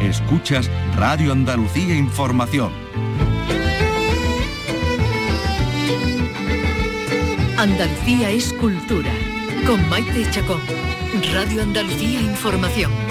Escuchas Radio Andalucía Información. Andalucía es cultura. Con Maite Chacón. Radio Andalucía Información.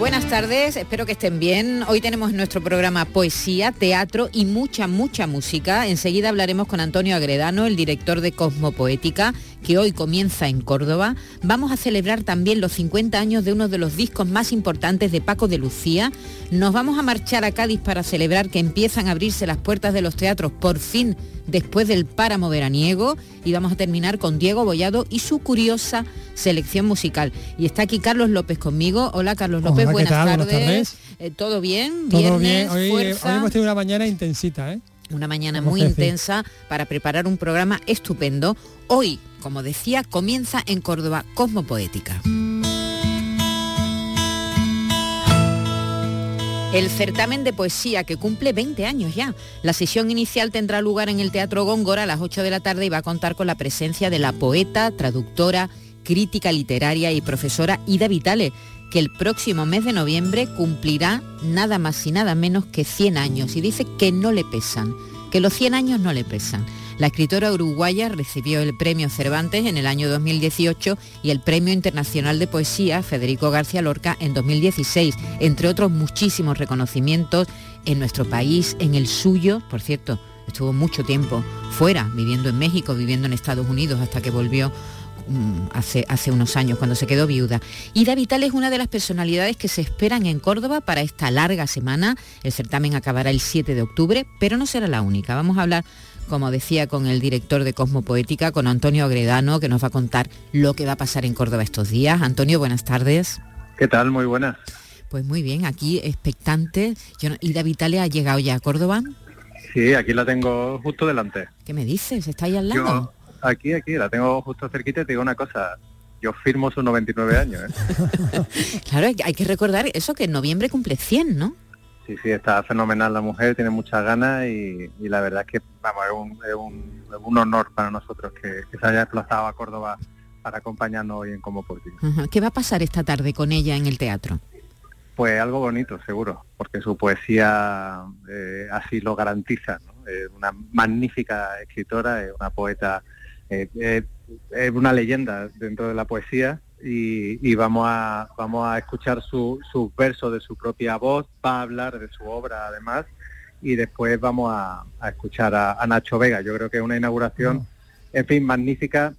Buenas tardes, espero que estén bien. Hoy tenemos en nuestro programa poesía, teatro y mucha, mucha música. Enseguida hablaremos con Antonio Agredano, el director de Cosmopoética, que hoy comienza en Córdoba. Vamos a celebrar también los 50 años de uno de los discos más importantes de Paco de Lucía. Nos vamos a marchar a Cádiz para celebrar que empiezan a abrirse las puertas de los teatros por fin después del páramo veraniego y vamos a terminar con Diego Bollado y su curiosa selección musical. Y está aquí Carlos López conmigo. Hola Carlos López, buenas, tardes. Eh, ¿Todo bien? Todo bien. Hoy, hoy, hemos tenido una mañana intensita, ¿eh? Una mañana muy intensa para preparar un programa estupendo. Hoy, como decía, comienza en Córdoba Cosmopoética. El certamen de poesía que cumple 20 años ya. La sesión inicial tendrá lugar en el Teatro Góngora a las 8 de la tarde y va a contar con la presencia de la poeta, traductora, crítica literaria y profesora Ida Vitale, que el próximo mes de noviembre cumplirá nada más y nada menos que 100 años y dice que no le pesan, que los 100 años no le pesan. La escritora uruguaya recibió el Premio Cervantes en el año 2018 y el Premio Internacional de Poesía Federico García Lorca en 2016, entre otros muchísimos reconocimientos en nuestro país, en el suyo, por cierto, estuvo mucho tiempo fuera, viviendo en México, viviendo en Estados Unidos hasta que volvió hace, hace unos años, cuando se quedó viuda. Ida Vital es una de las personalidades que se esperan en Córdoba para esta larga semana. El certamen acabará el 7 de octubre, pero no será la única. Vamos a hablar como decía, con el director de Cosmopoética, con Antonio Agredano, que nos va a contar lo que va a pasar en Córdoba estos días. Antonio, buenas tardes. ¿Qué tal? Muy buenas. Pues muy bien, aquí expectante. ¿Ida Vitalia ha llegado ya a Córdoba? Sí, aquí la tengo justo delante. ¿Qué me dices? ¿Está ahí al lado? aquí, aquí, la tengo justo cerquita y te digo una cosa. Yo firmo sus 99 años. ¿eh? claro, hay que recordar eso, que en noviembre cumple 100, ¿no? Sí, sí, está fenomenal la mujer, tiene muchas ganas y, la verdad es que vamos, es, un, honor para nosotros que, se haya desplazado a Córdoba para acompañarnos hoy en Como Político. ¿Qué va a pasar esta tarde con ella en el teatro? Pues algo bonito, seguro, porque su poesía eh, así lo garantiza. Es una magnífica escritora, es una poeta, eh, es una leyenda dentro de la poesía y, vamos a vamos a escuchar sus versos de su propia voz, va a hablar de su obra además y después vamos a, escuchar a, Nacho Vega. Yo creo que es una inauguración, en fin, magnífica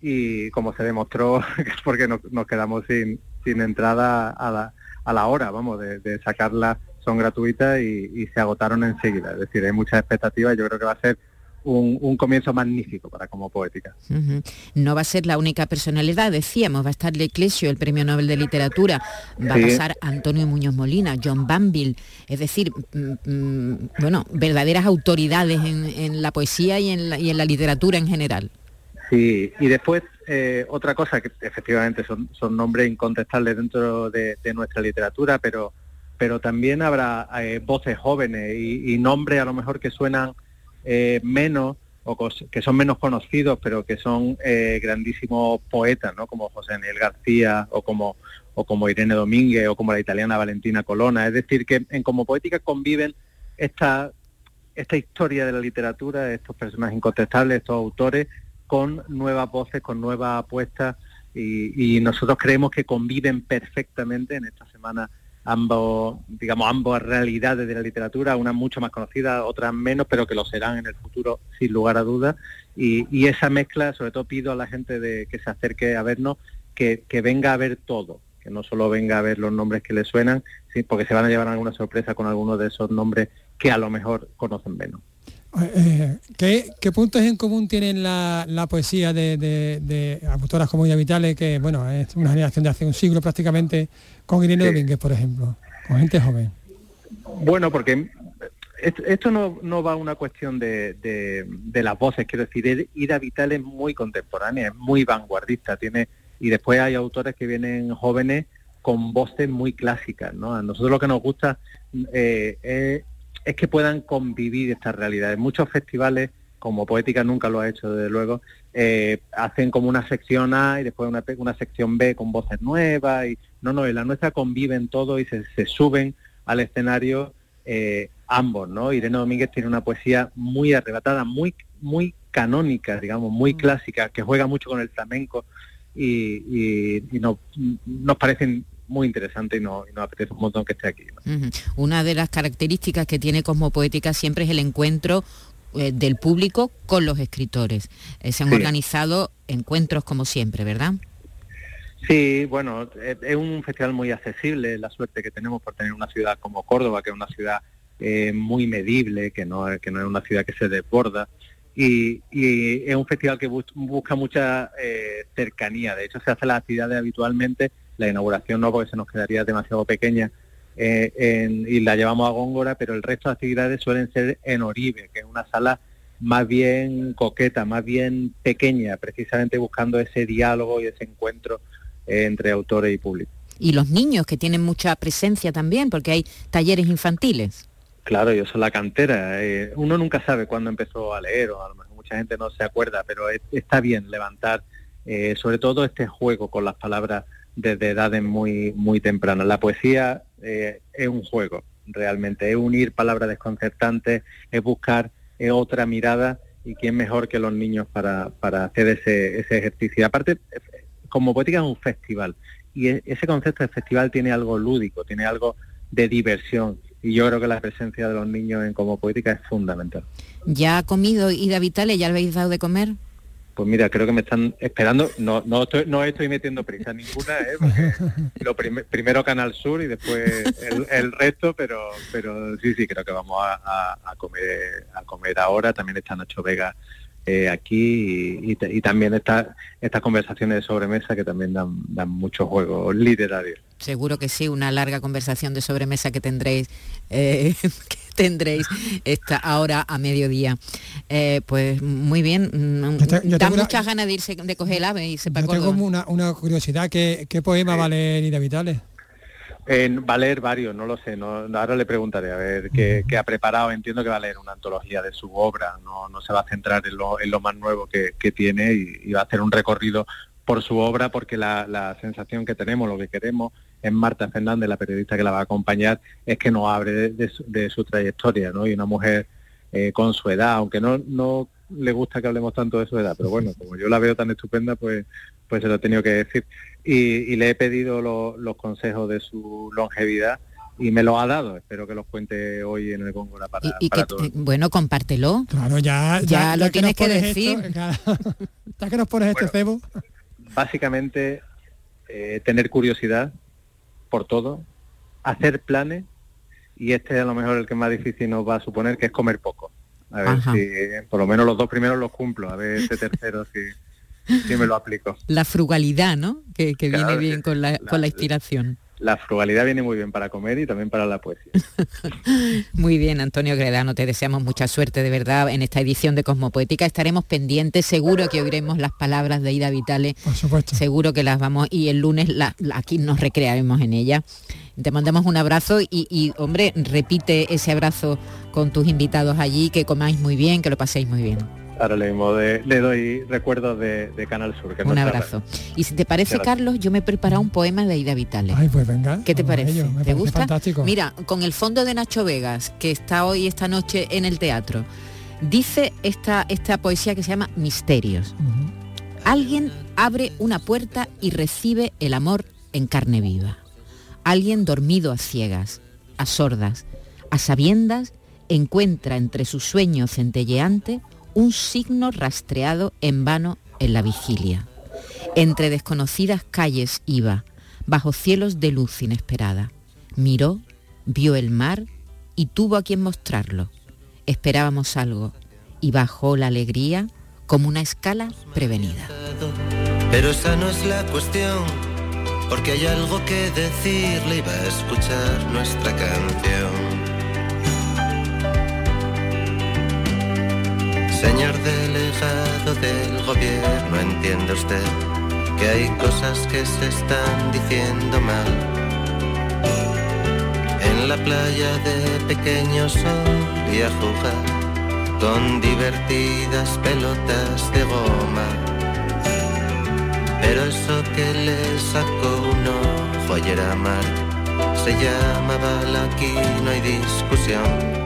y como se demostró, porque nos, quedamos sin, sin entrada a la, a la hora, vamos, de, sacarla, son gratuitas y, y se agotaron enseguida. Es decir, hay muchas expectativas, yo creo que va a ser un, comienzo magnífico para como poética. No va a ser la única personalidad, decíamos, va a estar Leclesio, el Premio Nobel de Literatura, va a pasar Antonio Muñoz Molina, John Banville, es decir, mm, mm, bueno, verdaderas autoridades en, la poesía y en la, y en la literatura en general. Sí, y después eh, otra cosa que efectivamente son, son nombres incontestables dentro de, nuestra literatura, pero, pero también habrá eh, voces jóvenes y, y nombres a lo mejor que suenan eh, menos o que son menos conocidos, pero que son eh, grandísimos poetas, ¿no? Como José Daniel García o como, o como Irene Domínguez o como la italiana Valentina Colonna. Es decir, que en como poética conviven esta, esta historia de la literatura, estos personajes incontestables, estos autores, con nuevas voces, con nuevas apuestas y nosotros creemos que conviven perfectamente en esta semana ambos, digamos, ambas realidades de la literatura, una mucho más conocida, otras menos, pero que lo serán en el futuro sin lugar a dudas. Y, esa mezcla, sobre todo pido a la gente de que se acerque a vernos, que, venga a ver todo, que no solo venga a ver los nombres que le suenan, porque se van a llevar alguna sorpresa con algunos de esos nombres que a lo mejor conocen menos. Eh, ¿qué, puntos en común tienen la, poesía de, autoras como Ida Vitale, que bueno, es una generación de hace un siglo prácticamente, con Irene Domínguez, por ejemplo, con gente joven? Bueno, porque esto no, va a una cuestión de, de, las voces, quiero decir, Ida Vital es muy contemporánea, es muy vanguardista, tiene y después hay autores que vienen jóvenes con voces muy clásicas. ¿no? A nosotros lo que nos gusta eh, es que puedan convivir estas realidades. Muchos festivales, como Poética nunca lo ha hecho, desde luego, eh, hacen como una sección A y después una, una sección B con voces nuevas. Y, no, no, en la nuestra conviven todo y se, suben al escenario eh, ambos, ¿no? Irene Domínguez tiene una poesía muy arrebatada, muy, muy canónica, digamos, muy mm. clásica, que juega mucho con el flamenco y, nos parecen muy interesante y, nos apetece un montón que esté aquí. Una de las características que tiene Cosmopoética siempre es el encuentro eh, del público con los escritores. Eh, se han organizado encuentros como siempre, ¿verdad? Sí, bueno, es, un festival muy accesible, la suerte que tenemos por tener una ciudad como Córdoba, que es una ciudad eh, muy medible, que no, que no es una ciudad que se desborda. Y, es un festival que busca mucha cercanía. De hecho, se hacen las actividades habitualmente la inauguración no, porque se nos quedaría demasiado pequeña eh, y la llevamos a Góngora, pero el resto de actividades suelen ser en Oribe, que es una sala más bien coqueta, más bien pequeña, precisamente buscando ese diálogo y ese encuentro eh, entre autores y público. Y los niños que tienen mucha presencia también, porque hay talleres infantiles. Claro, yo soy la cantera. Eh, uno nunca sabe cuándo empezó a leer, o a lo mejor mucha gente no se acuerda, pero está bien levantar, sobre todo este juego con las palabras desde edades muy, muy tempranas. La poesía eh, es un juego, realmente, es unir palabras desconcertantes, es buscar eh, otra mirada y quién mejor que los niños para, para hacer ese, ese ejercicio. Aparte, como poética es un festival y e, ese concepto de festival tiene algo lúdico, tiene algo de diversión y yo creo que la presencia de los niños en como poética es fundamental. ¿Ya ha comido Ida Vitale? ¿Ya le habéis dado de comer? Pues mira, creo que me están esperando. No, no estoy, no estoy metiendo prisa ninguna, ¿eh? lo primero Canal Sur y después el, resto, pero, pero sí, sí, creo que vamos a, comer, a comer ahora. También está Nacho Vega eh, aquí y, también está, estas conversaciones de sobremesa que también dan, dan mucho juego literario. Seguro que sí, una larga conversación de sobremesa que tendréis, eh, que tendréis esta ahora a mediodía. Eh, pues muy bien, mm, da muchas ganas de irse de coger el ave y sepa Yo tengo una, una curiosidad, ¿qué, qué poema va a leer Ida Vitales? va a leer varios, no lo sé, no, ahora le preguntaré a ver qué, ha preparado. Entiendo que va a leer una antología de su obra, no, no se va a centrar en lo, en lo más nuevo que, tiene y, va a hacer un recorrido por su obra porque la, sensación que tenemos, lo que queremos en Marta Fernández, la periodista que la va a acompañar, es que nos abre de, su, trayectoria, ¿no? Y una mujer eh, con su edad, aunque no, no le gusta que hablemos tanto de su edad, pero bueno, como yo la veo tan estupenda, pues, pues se lo he tenido que decir y, le he pedido los consejos de su longevidad y me lo ha dado. Espero que los cuente hoy en el Góngora para, y, que, Bueno, compártelo. Claro, ya, ya, lo tienes que, decir. ya que nos pones este cebo. Básicamente, eh, tener curiosidad por todo, hacer planes y este es a lo mejor el que más difícil nos va a suponer, que es comer poco. A ver si por lo menos los dos primeros los cumplo, a ver este tercero si sí me lo aplico. La frugalidad, ¿no? Que, viene bien con la, con la inspiración. La frugalidad viene muy bien para comer y también para la poesía. muy bien, Antonio Gredano, te deseamos mucha suerte de verdad en esta edición de Cosmopoética. Estaremos pendientes, seguro que oiremos las palabras de Ida Vitale. Por supuesto. Seguro que las vamos y el lunes aquí nos recrearemos en ella. Te mandamos un abrazo y, y, hombre, repite ese abrazo con tus invitados allí, que comáis muy bien, que lo paséis muy bien. Ahora le, le doy recuerdos de, Canal Sur. Que Un abrazo. Y si te parece, Carlos, yo me he preparado un poema de Ida Vitale. Ay, pues venga. ¿Qué te parece? ¿Te gusta? Fantástico. Mira, con el fondo de Nacho Vegas, que está hoy esta noche en el teatro, dice esta, esta poesía que se llama Misterios. Alguien abre una puerta y recibe el amor en carne viva. Alguien dormido a ciegas, a sordas, a sabiendas, encuentra entre su sueño centelleante un signo rastreado en vano en la vigilia. Entre desconocidas calles iba, bajo cielos de luz inesperada. Miró, vio el mar y tuvo a quien mostrarlo. Esperábamos algo y bajó la alegría como una escala prevenida. Pero esa no es la cuestión, porque hay algo que decirle y va a escuchar nuestra canción. Señor delegado del gobierno, entiende usted que hay cosas que se están diciendo mal la playa de pequeño sol y a jugar con divertidas pelotas de goma. Pero eso que le sacó un ojo ayer a mar se llamaba la aquí no hay discusión.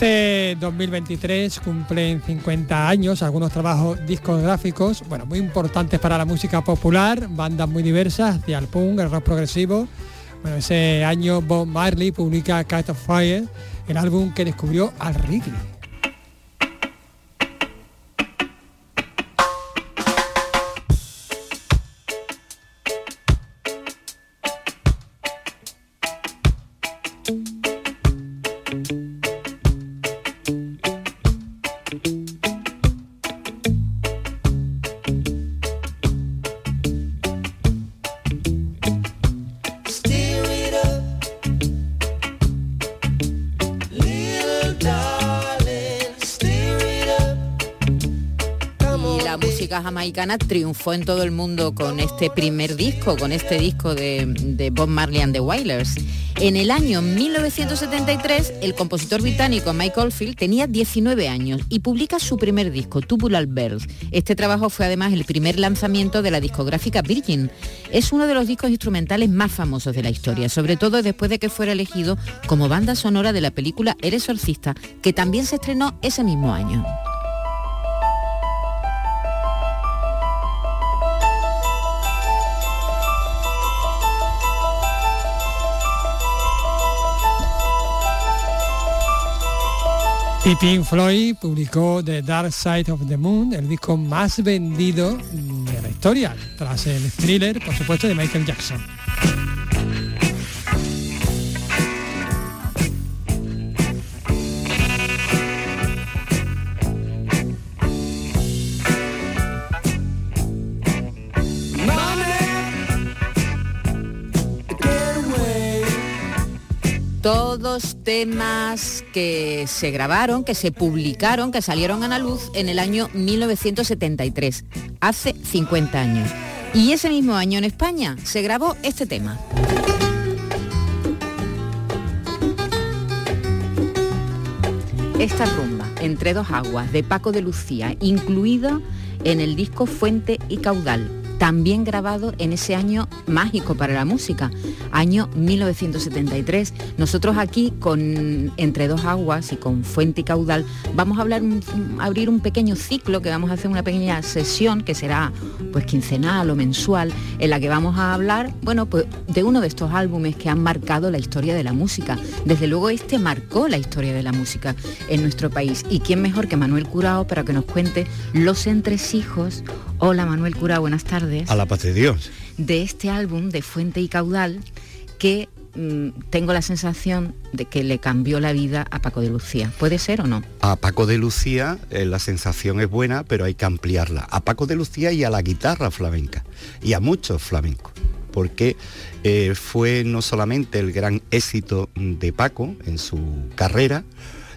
Este 2023 cumplen 50 años algunos trabajos discográficos, bueno, muy importantes para la música popular, bandas muy diversas, hacia el punk, el rock progresivo. Bueno, ese año Bob Marley publica Cat of Fire, el álbum que descubrió al. Steer jamaicana triunfó en todo el mundo con este primer disco, con este disco de, Bob Marley and the Wailers. En el año 1973, el compositor británico Mike Oldfield tenía 19 años y publica su primer disco, Tubular Bells. Este trabajo fue además el primer lanzamiento de la discográfica Virgin. Es uno de los discos instrumentales más famosos de la historia, sobre todo después de que fuera elegido como banda sonora de la película El Exorcista, que también se estrenó ese mismo año. Y Pink Floyd publicó The Dark Side of the Moon, el disco más vendido de la historia, tras el thriller, por supuesto, de Michael Jackson. Todos temas que se grabaron, que se publicaron, que salieron a la luz en el año 1973, hace 50 años. Y ese mismo año en España se grabó este tema. Esta rumba, Entre dos aguas, de Paco de Lucía, incluida en el disco Fuente y Caudal, también grabado en ese año mágico para la música, año 1973. Nosotros aquí con Entre dos aguas y con Fuente y Caudal vamos a hablar abrir un pequeño ciclo que vamos a hacer una pequeña sesión que será pues quincenal o mensual en la que vamos a hablar, bueno, pues de uno de estos álbumes que han marcado la historia de la música. Desde luego este marcó la historia de la música en nuestro país y quién mejor que Manuel Curao para que nos cuente los entresijos. Hola Manuel Curao, buenas tardes A la paz de Dios. de este álbum de Fuente y Caudal que mm, tengo la sensación de que le cambió la vida a Paco de Lucía. ¿Puede ser o no? A Paco de Lucía eh, la sensación es buena, pero hay que ampliarla. A Paco de Lucía y a la guitarra flamenca. Y a muchos flamencos. Porque eh, fue no solamente el gran éxito de Paco en su carrera,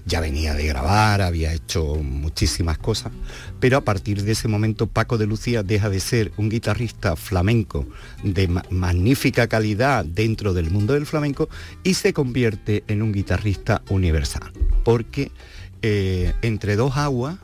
ya venía de grabar, había hecho muchísimas cosas, pero a partir de ese momento Paco de Lucía deja de ser un guitarrista flamenco de ma- magnífica calidad dentro del mundo del flamenco y se convierte en un guitarrista universal, porque eh, entre dos aguas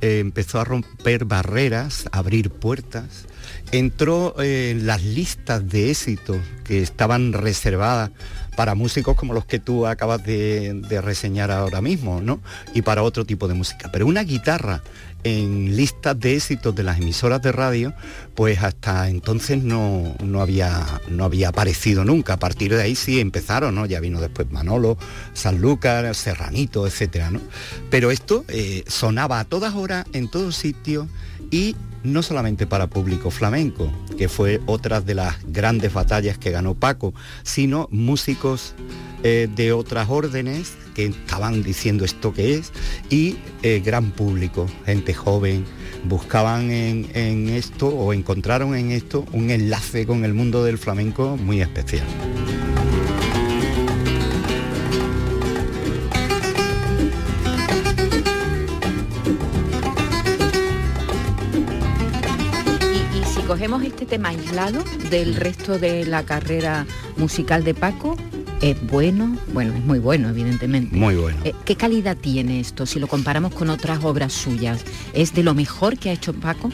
eh, empezó a romper barreras, a abrir puertas, entró eh, en las listas de éxito que estaban reservadas para músicos como los que tú acabas de, reseñar ahora mismo, ¿no? Y para otro tipo de música. Pero una guitarra en listas de éxitos de las emisoras de radio, pues hasta entonces no, no, había, no había aparecido nunca. A partir de ahí sí empezaron, ¿no? Ya vino después Manolo, Sanlúcar, Serranito, etcétera, ¿no? Pero esto eh, sonaba a todas horas, en todos sitios y no solamente para público flamenco, que fue otra de las grandes batallas que ganó Paco, sino músicos eh, de otras órdenes que estaban diciendo esto que es y eh, gran público, gente joven, buscaban en, en esto o encontraron en esto un enlace con el mundo del flamenco muy especial. Cogemos este tema aislado del resto de la carrera musical de Paco, es bueno, bueno, es muy bueno, evidentemente. Muy bueno. Eh, ¿Qué calidad tiene esto si lo comparamos con otras obras suyas? ¿Es de lo mejor que ha hecho Paco?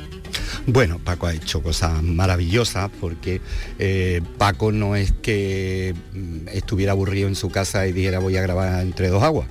Bueno, Paco ha hecho cosas maravillosas porque eh, Paco no es que mm, estuviera aburrido en su casa y dijera voy a grabar entre dos aguas.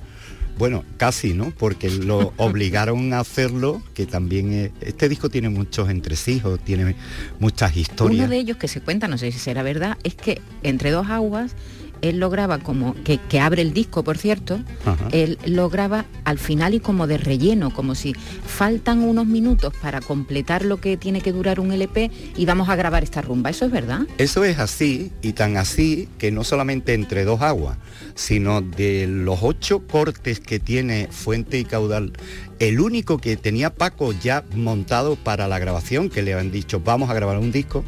Bueno, casi, ¿no? Porque lo obligaron a hacerlo, que también es- este disco tiene muchos entresijos, tiene muchas historias. Uno de ellos que se cuenta, no sé si será verdad, es que entre dos aguas él lo graba como, que, que abre el disco, por cierto, Ajá. él lo graba al final y como de relleno, como si faltan unos minutos para completar lo que tiene que durar un LP y vamos a grabar esta rumba. ¿Eso es verdad? Eso es así y tan así que no solamente entre dos aguas, sino de los ocho cortes que tiene Fuente y Caudal, el único que tenía Paco ya montado para la grabación, que le habían dicho vamos a grabar un disco,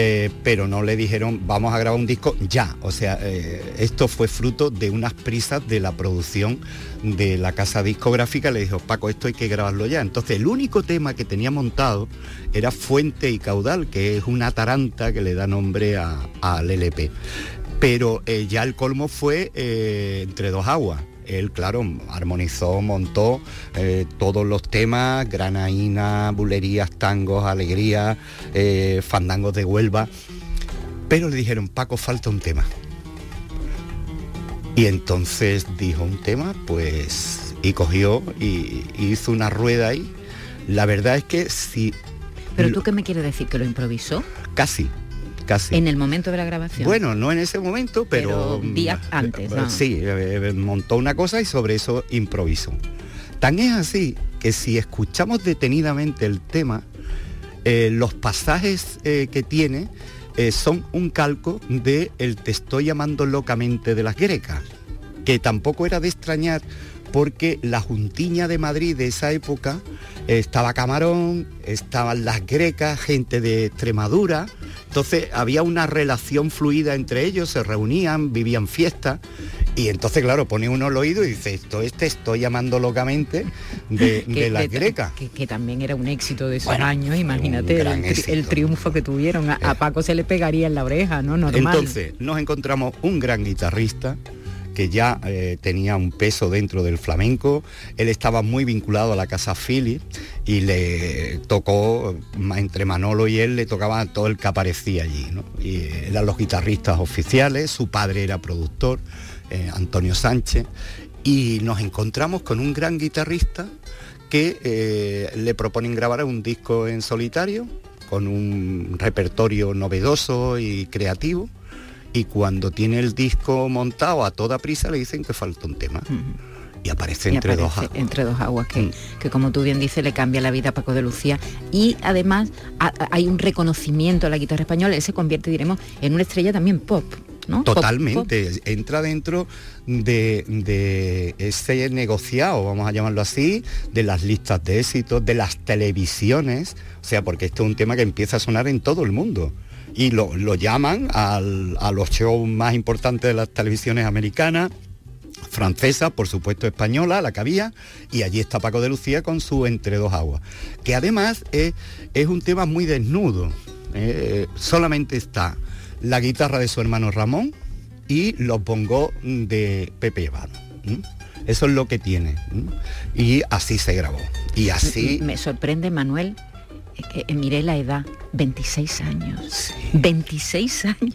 eh, pero no le dijeron vamos a grabar un disco ya. O sea, eh, esto fue fruto de unas prisas de la producción de la casa discográfica. Le dijo, Paco, esto hay que grabarlo ya. Entonces el único tema que tenía montado era Fuente y Caudal, que es una taranta que le da nombre al LP. Pero eh, ya el colmo fue entre dos aguas. Él, claro, armonizó, montó eh, todos los temas, granaína, bulerías, tangos, alegría, eh, fandangos de Huelva. Pero le dijeron, Paco, falta un tema. Y entonces dijo un tema, pues, y cogió y, y hizo una rueda ahí. La verdad es que sí, Pero tú qué me quieres decir, que lo improvisó casi, casi. en el momento de la grabación. Bueno, no en ese momento, pero... Pero días mm, antes, eh, ah. Sí, eh, montó una cosa y sobre eso improvisó. Tan es así que si escuchamos detenidamente el tema, eh, los pasajes eh, que tiene eh, son un calco de el te estoy llamando locamente de las grecas, que tampoco era de extrañar porque la juntiña de Madrid de esa época eh, estaba Camarón, estaban las grecas, gente de Extremadura, entonces había una relación fluida entre ellos, se reunían, vivían fiestas y entonces claro, pone uno el oído y dice, esto es te estoy llamando locamente de, que, de las que- grecas. que- que también era un éxito de esos Bueno, años, imagínate éxito. el triunfo que tuvieron. A, a Eh. Paco se le pegaría en la oreja, ¿no? Normal. Entonces nos encontramos un gran guitarrista que ya eh, tenía un peso dentro del flamenco, él estaba muy vinculado a la casa Philly y le tocó, ma- entre Manolo y él le tocaba todo el que aparecía allí. Y eh, eran los guitarristas oficiales, su padre era productor, eh, Antonio Sánchez, y nos encontramos con un gran guitarrista que eh, le proponen grabar un disco en solitario, con un repertorio novedoso y creativo, y cuando tiene el disco montado a toda prisa le dicen que falta un tema. Y aparece Y entre dos aguas. entre dos aguas que, Mm. que como tú bien dices le cambia la vida a Paco de Lucía y además a- a- hay un reconocimiento a la guitarra española él se convierte diremos en una estrella también pop ¿no? Pop- Totalmente, entra dentro de, de ese negociado, vamos a llamarlo así, de las listas de éxitos, de las televisiones, o sea, porque esto es un tema que empieza a sonar en todo el mundo. Y lo, lo llaman al- a los shows más importantes de las televisiones americanas, francesa, por supuesto española, la que había, y allí está Paco de Lucía con su Entre dos aguas, que además es, es un tema muy desnudo. eh, solamente está la guitarra de su hermano Ramón y los bongos de Pepe. ¿m? Eso es lo que tiene. Y así se grabó. Y así... me sorprende Manuel que eh, miré la edad 26 años 26 años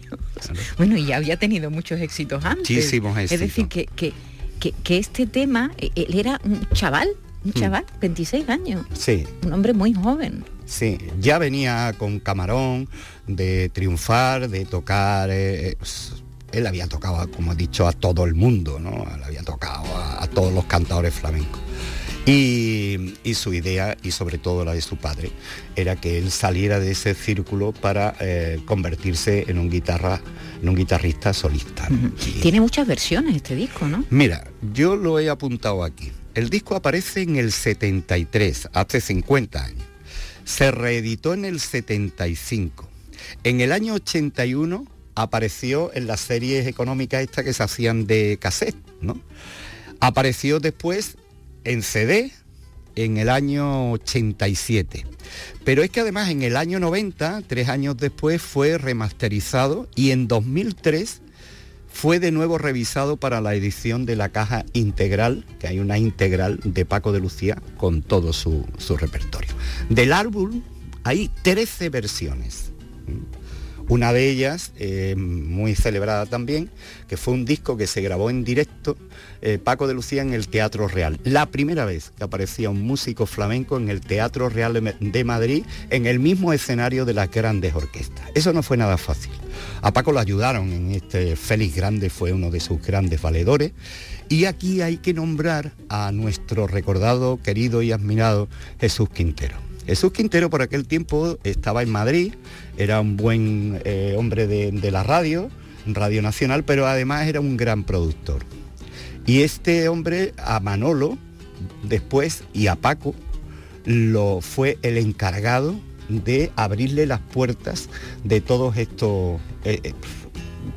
bueno y ya había tenido muchos éxitos antes Muchísimos es decir éxitos. que, que, que, que este tema eh, él era un chaval un Mm. chaval 26 años Sí, un hombre muy joven Sí, ya venía con Camarón de triunfar, de tocar. eh, s- él había tocado, como he dicho, a todo el mundo, ¿no? Le había tocado a, a todos los cantadores flamencos. Y, y su idea, y sobre todo la de su padre, era que él saliera de ese círculo para eh, convertirse en un, guitarra, en un guitarrista solista. Tiene muchas versiones este disco, ¿no? Mira, yo lo he apuntado aquí. El disco aparece en el 73, hace 50 años. Se reeditó en el 75. En el año 81 apareció en las series económicas estas que se hacían de cassette, ¿no? Apareció después en CD en el año 87. Pero es que además en el año 90, tres años después, fue remasterizado y en 2003 fue de nuevo revisado para la edición de la caja integral, que hay una integral de Paco de Lucía con todo su, su repertorio. Del álbum hay 13 versiones. Una de ellas, eh, muy celebrada también, que fue un disco que se grabó en directo, eh, Paco de Lucía en el Teatro Real. La primera vez que aparecía un músico flamenco en el Teatro Real de Ma- de Madrid, en el mismo escenario de las grandes orquestas. Eso no fue nada fácil. A Paco lo ayudaron en este Félix Grande, fue uno de sus grandes valedores. Y aquí hay que nombrar a nuestro recordado, querido y admirado Jesús Quintero. Jesús Quintero por aquel tiempo estaba en Madrid, era un buen eh, hombre de, la radio, Radio Nacional, pero además era un gran productor. Y este hombre a Manolo, después, y a Paco, lo fue el encargado de abrirle las puertas de todos estos, eh, eh,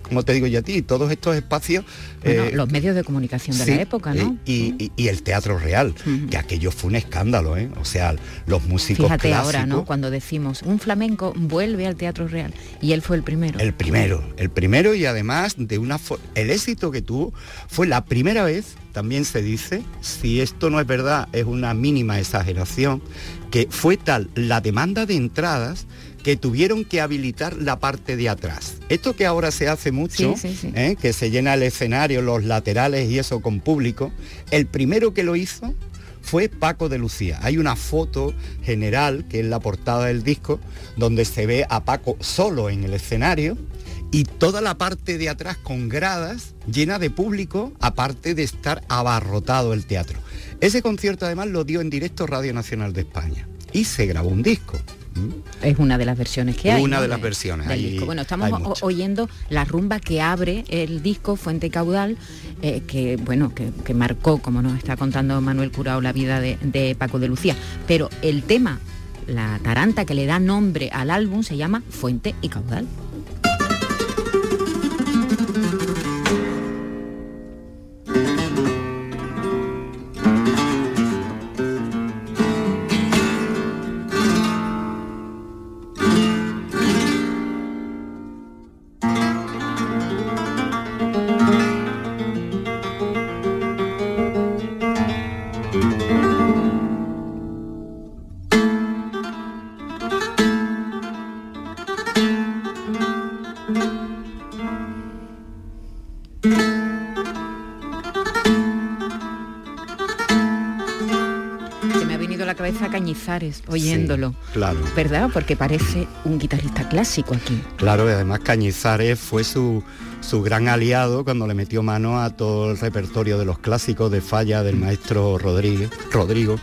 como te digo yo a ti, todos estos espacios. Bueno, eh, los medios de comunicación de Sí, la época, ¿no? eh, Y, y- y el Teatro Real, Ujú. que aquello fue un escándalo, ¿eh? O sea, los músicos Fíjate clásicos, ahora, ¿no? Cuando decimos un flamenco vuelve al Teatro Real y él fue el primero. el primero, el primero y además de una el éxito que tuvo fue la primera vez, también se dice, si esto no es verdad, es una mínima exageración, que fue tal la demanda de entradas que tuvieron que habilitar la parte de atrás. Esto que ahora se hace mucho, Sí, sí, sí. ¿eh? que se llena el escenario, los laterales y eso con público, el primero que lo hizo fue Paco de Lucía. Hay una foto general, que es la portada del disco, donde se ve a Paco solo en el escenario y toda la parte de atrás con gradas llena de público, aparte de estar abarrotado el teatro. Ese concierto además lo dio en directo Radio Nacional de España y se grabó un disco. Es una de las versiones que hay. Una ¿no? de las versiones, del hay- disco. Bueno, estamos oyendo la rumba que abre el disco Fuente Caudal, eh, que bueno, que, que marcó, como nos está contando Manuel Curao, la vida de, de Paco de Lucía. Pero el tema, la taranta que le da nombre al álbum, se llama Fuente y Caudal. Oyéndolo. Sí, claro. ¿Verdad? Porque parece un guitarrista clásico aquí. Claro, y además Cañizares fue su, su gran aliado cuando le metió mano a todo el repertorio de los clásicos de falla del maestro Rodríguez, Rodrigo.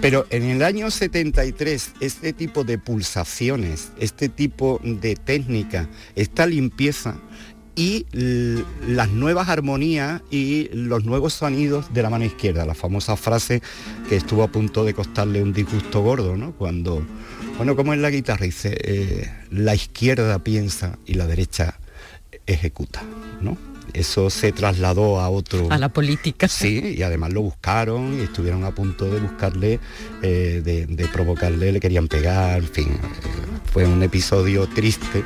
Pero en el año 73, este tipo de pulsaciones, este tipo de técnica, esta limpieza y las nuevas armonías y los nuevos sonidos de la mano izquierda, la famosa frase que estuvo a punto de costarle un disgusto gordo, ¿no? Cuando, bueno, como en la guitarra dice, eh, la izquierda piensa y la derecha ejecuta, ¿no? Eso se trasladó a otro... A la política. Sí, y además lo buscaron y estuvieron a punto de buscarle, eh, de, de provocarle, le querían pegar, en fin, eh, fue un episodio triste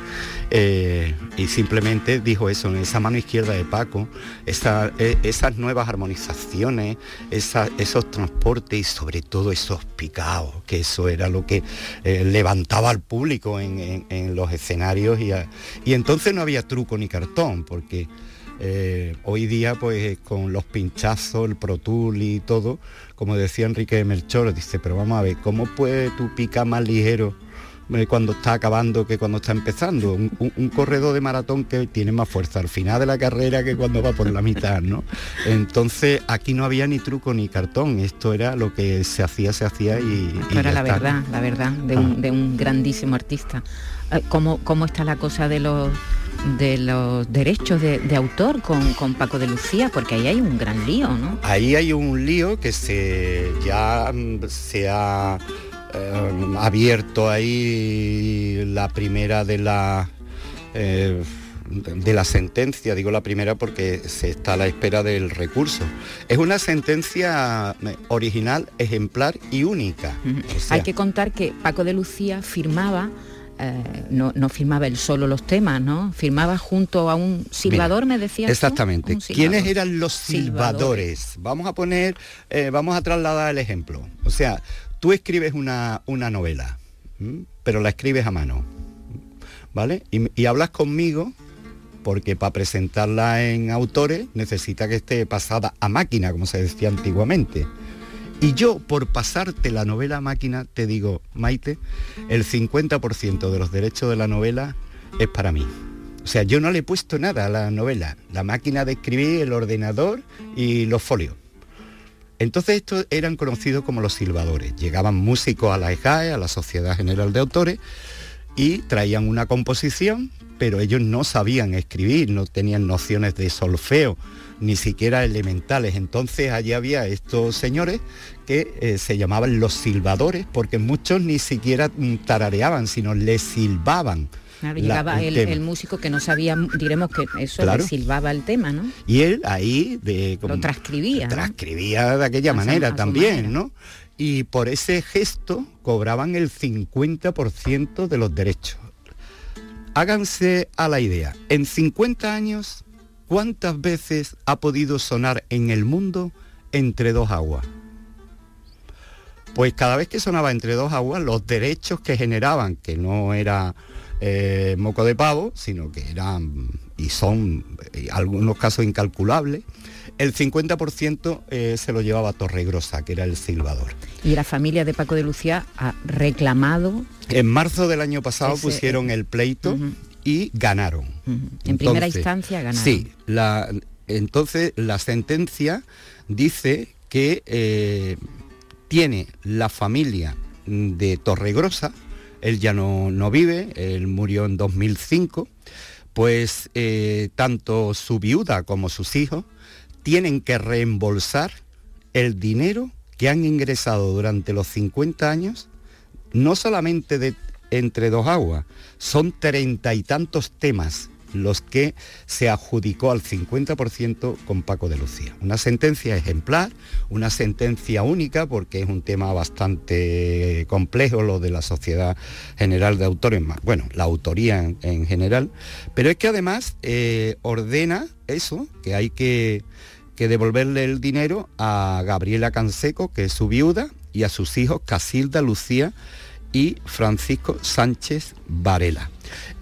eh, y simplemente dijo eso, en esa mano izquierda de Paco, esa- eh, esas nuevas armonizaciones, esa- esos transportes y sobre todo esos picados, que eso era lo que eh, levantaba al público en, los escenarios y, entonces no había truco ni cartón, porque hoy día, pues con los pinchazos, el Pro Tool y todo, como decía Enrique Melchor, dice, pero vamos a ver, ¿cómo puede tu pica más ligero eh, cuando está acabando que cuando está empezando. Un, un- un corredor de maratón que tiene más fuerza al final de la carrera que cuando va por la mitad, ¿no? Entonces aquí no había ni truco ni cartón, esto era lo que se hacía, se hacía y... Esto y era la está. verdad, la verdad, de, Ah. un, de un grandísimo artista. Eh, ¿Cómo, cómo está la cosa de los de los derechos de, de autor con, con Paco de Lucía? Porque ahí hay un gran lío, ¿no? Ahí hay un lío que se ya mm, se ha eh, abierto ahí la primera de la eh, de la sentencia, digo la primera porque se está a la espera del recurso. Es una sentencia eh, original, ejemplar y única. O sea, Hay que contar que Paco de Lucía firmaba, eh, no, no firmaba él solo los temas, ¿no? Firmaba junto a un silbador, me decías. tú? Exactamente. Silbador. ¿Quiénes eran los silbadores? Vamos a poner, eh, vamos a trasladar el ejemplo. O sea, tú escribes una, una novela, pero la escribes a mano, ¿vale? Y, y hablas conmigo porque para presentarla en autores necesita que esté pasada a máquina, como se decía antiguamente. Y yo, por pasarte la novela a máquina, te digo, Maite, el 50% de los derechos de la novela es para mí. O sea, yo no le he puesto nada a la novela. La máquina de escribir, el ordenador y los folios. Entonces estos eran conocidos como los silbadores. Llegaban músicos a la EJAE, a la Sociedad General de Autores, y traían una composición, pero ellos no sabían escribir, no tenían nociones de solfeo, ni siquiera elementales. Entonces allí había estos señores que eh, se llamaban los silbadores, porque muchos ni siquiera tarareaban, sino les silbaban. Claro, llegaba el el, tema. el músico que no sabía, diremos que eso Claro. le silbaba el tema, ¿no? Y él ahí de, Lo transcribía. ¿no? transcribía de aquella A manera su también, manera. ¿no? Y por ese gesto cobraban el 50% de los derechos. Háganse a la idea, en 50 años, ¿cuántas veces ha podido sonar en el mundo entre dos aguas? Pues cada vez que sonaba entre dos aguas, los derechos que generaban, que no era eh, moco de pavo, sino que eran y son en algunos casos incalculables, el 50% eh, se lo llevaba Torregrosa, que era el silbador. Y la familia de Paco de Lucía ha reclamado En marzo del año pasado Ese, pusieron el pleito y ganaron. En primera instancia ganaron. Sí, la, entonces la sentencia dice que eh, tiene la familia de Torregrosa, él ya no, no vive, él murió en 2005, pues eh, tanto su viuda como sus hijos tienen que reembolsar el dinero que han ingresado durante los 50 años, no solamente de entre dos aguas, son treinta y tantos temas los que se adjudicó al 50% con Paco de Lucía. Una sentencia ejemplar, una sentencia única, porque es un tema bastante complejo lo de la Sociedad General de Autores, bueno, la autoría en, en general, pero es que además eh, ordena eso, que hay que, que devolverle el dinero a Gabriela Canseco, que es su viuda, y a sus hijos Casilda, Lucía y Francisco Sánchez Varela.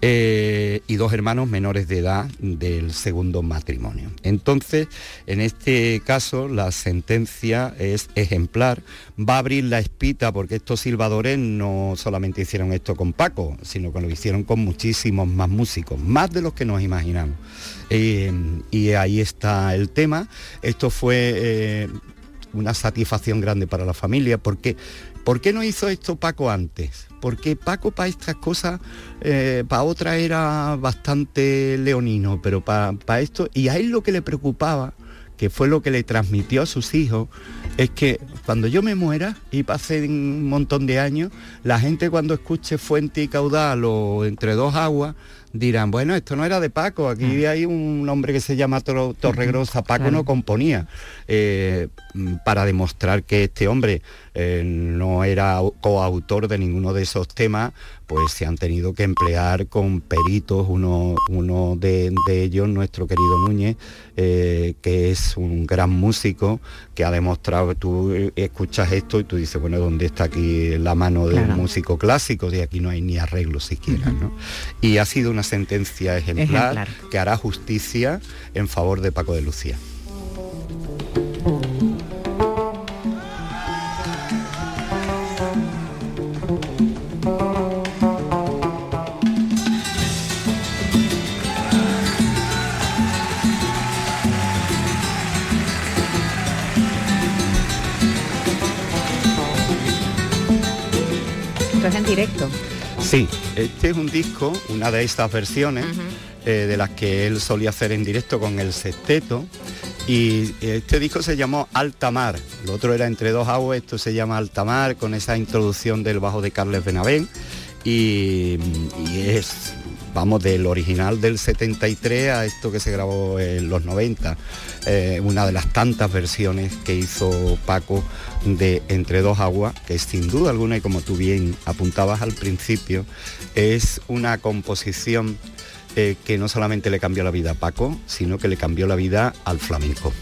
Eh, y dos hermanos menores de edad del segundo matrimonio. Entonces, en este caso, la sentencia es ejemplar, va a abrir la espita porque estos silbadores no solamente hicieron esto con Paco, sino que lo hicieron con muchísimos más músicos, más de los que nos imaginamos. Eh, y ahí está el tema. Esto fue eh, una satisfacción grande para la familia porque ¿Por qué no hizo esto Paco antes? Porque Paco para estas cosas, eh, para otras era bastante leonino, pero para esto, y a él lo que le preocupaba, que fue lo que le transmitió a sus hijos, es que cuando yo me muera y pase un montón de años, la gente cuando escuche Fuente y Caudal o Entre dos aguas, dirán, bueno, esto no era de Paco, aquí hay un hombre que se llama Tor- Torregrosa, Paco claro. no componía, eh, mm, para demostrar que este hombre eh, no era au- coautor de ninguno de esos temas, pues se han tenido que emplear con peritos, uno, uno de, de ellos, nuestro querido Núñez, eh, que es un gran músico, que ha demostrado, tú eh, escuchas esto y tú dices, bueno, ¿dónde está aquí la mano de Claro. un músico clásico? De aquí no hay ni arreglo siquiera, ¿no? Y ha sido una sentencia ejemplar, Ejemplar. que hará justicia en favor de Paco de Lucía. Directo. Sí, este es un disco, una de estas versiones eh, de las que él solía hacer en directo con el sexteto. Y este disco se llamó Alta Mar, lo otro era Entre dos aguas, esto se llama Alta Mar, con esa introducción del bajo de Carles Benavén. Y, y es, vamos, del original del 73 a esto que se grabó en los 90. eh, una de las tantas versiones que hizo Paco de Entre dos aguas, que sin duda alguna, y como tú bien apuntabas al principio, es una composición eh, que no solamente le cambió la vida a Paco, sino que le cambió la vida al flamenco.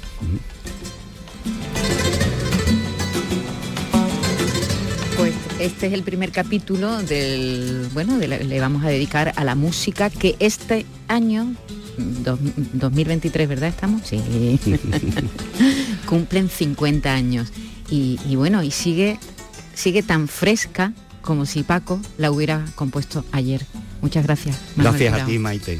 Este es el primer capítulo del, bueno, de la- le vamos a dedicar a la música que este año, dos- 2023, ¿verdad estamos? Sí. Cumplen 50 años. Y, y bueno, y sigue, sigue tan fresca como si Paco la hubiera compuesto ayer. Muchas gracias. Manuel Gracias a ti, Maite.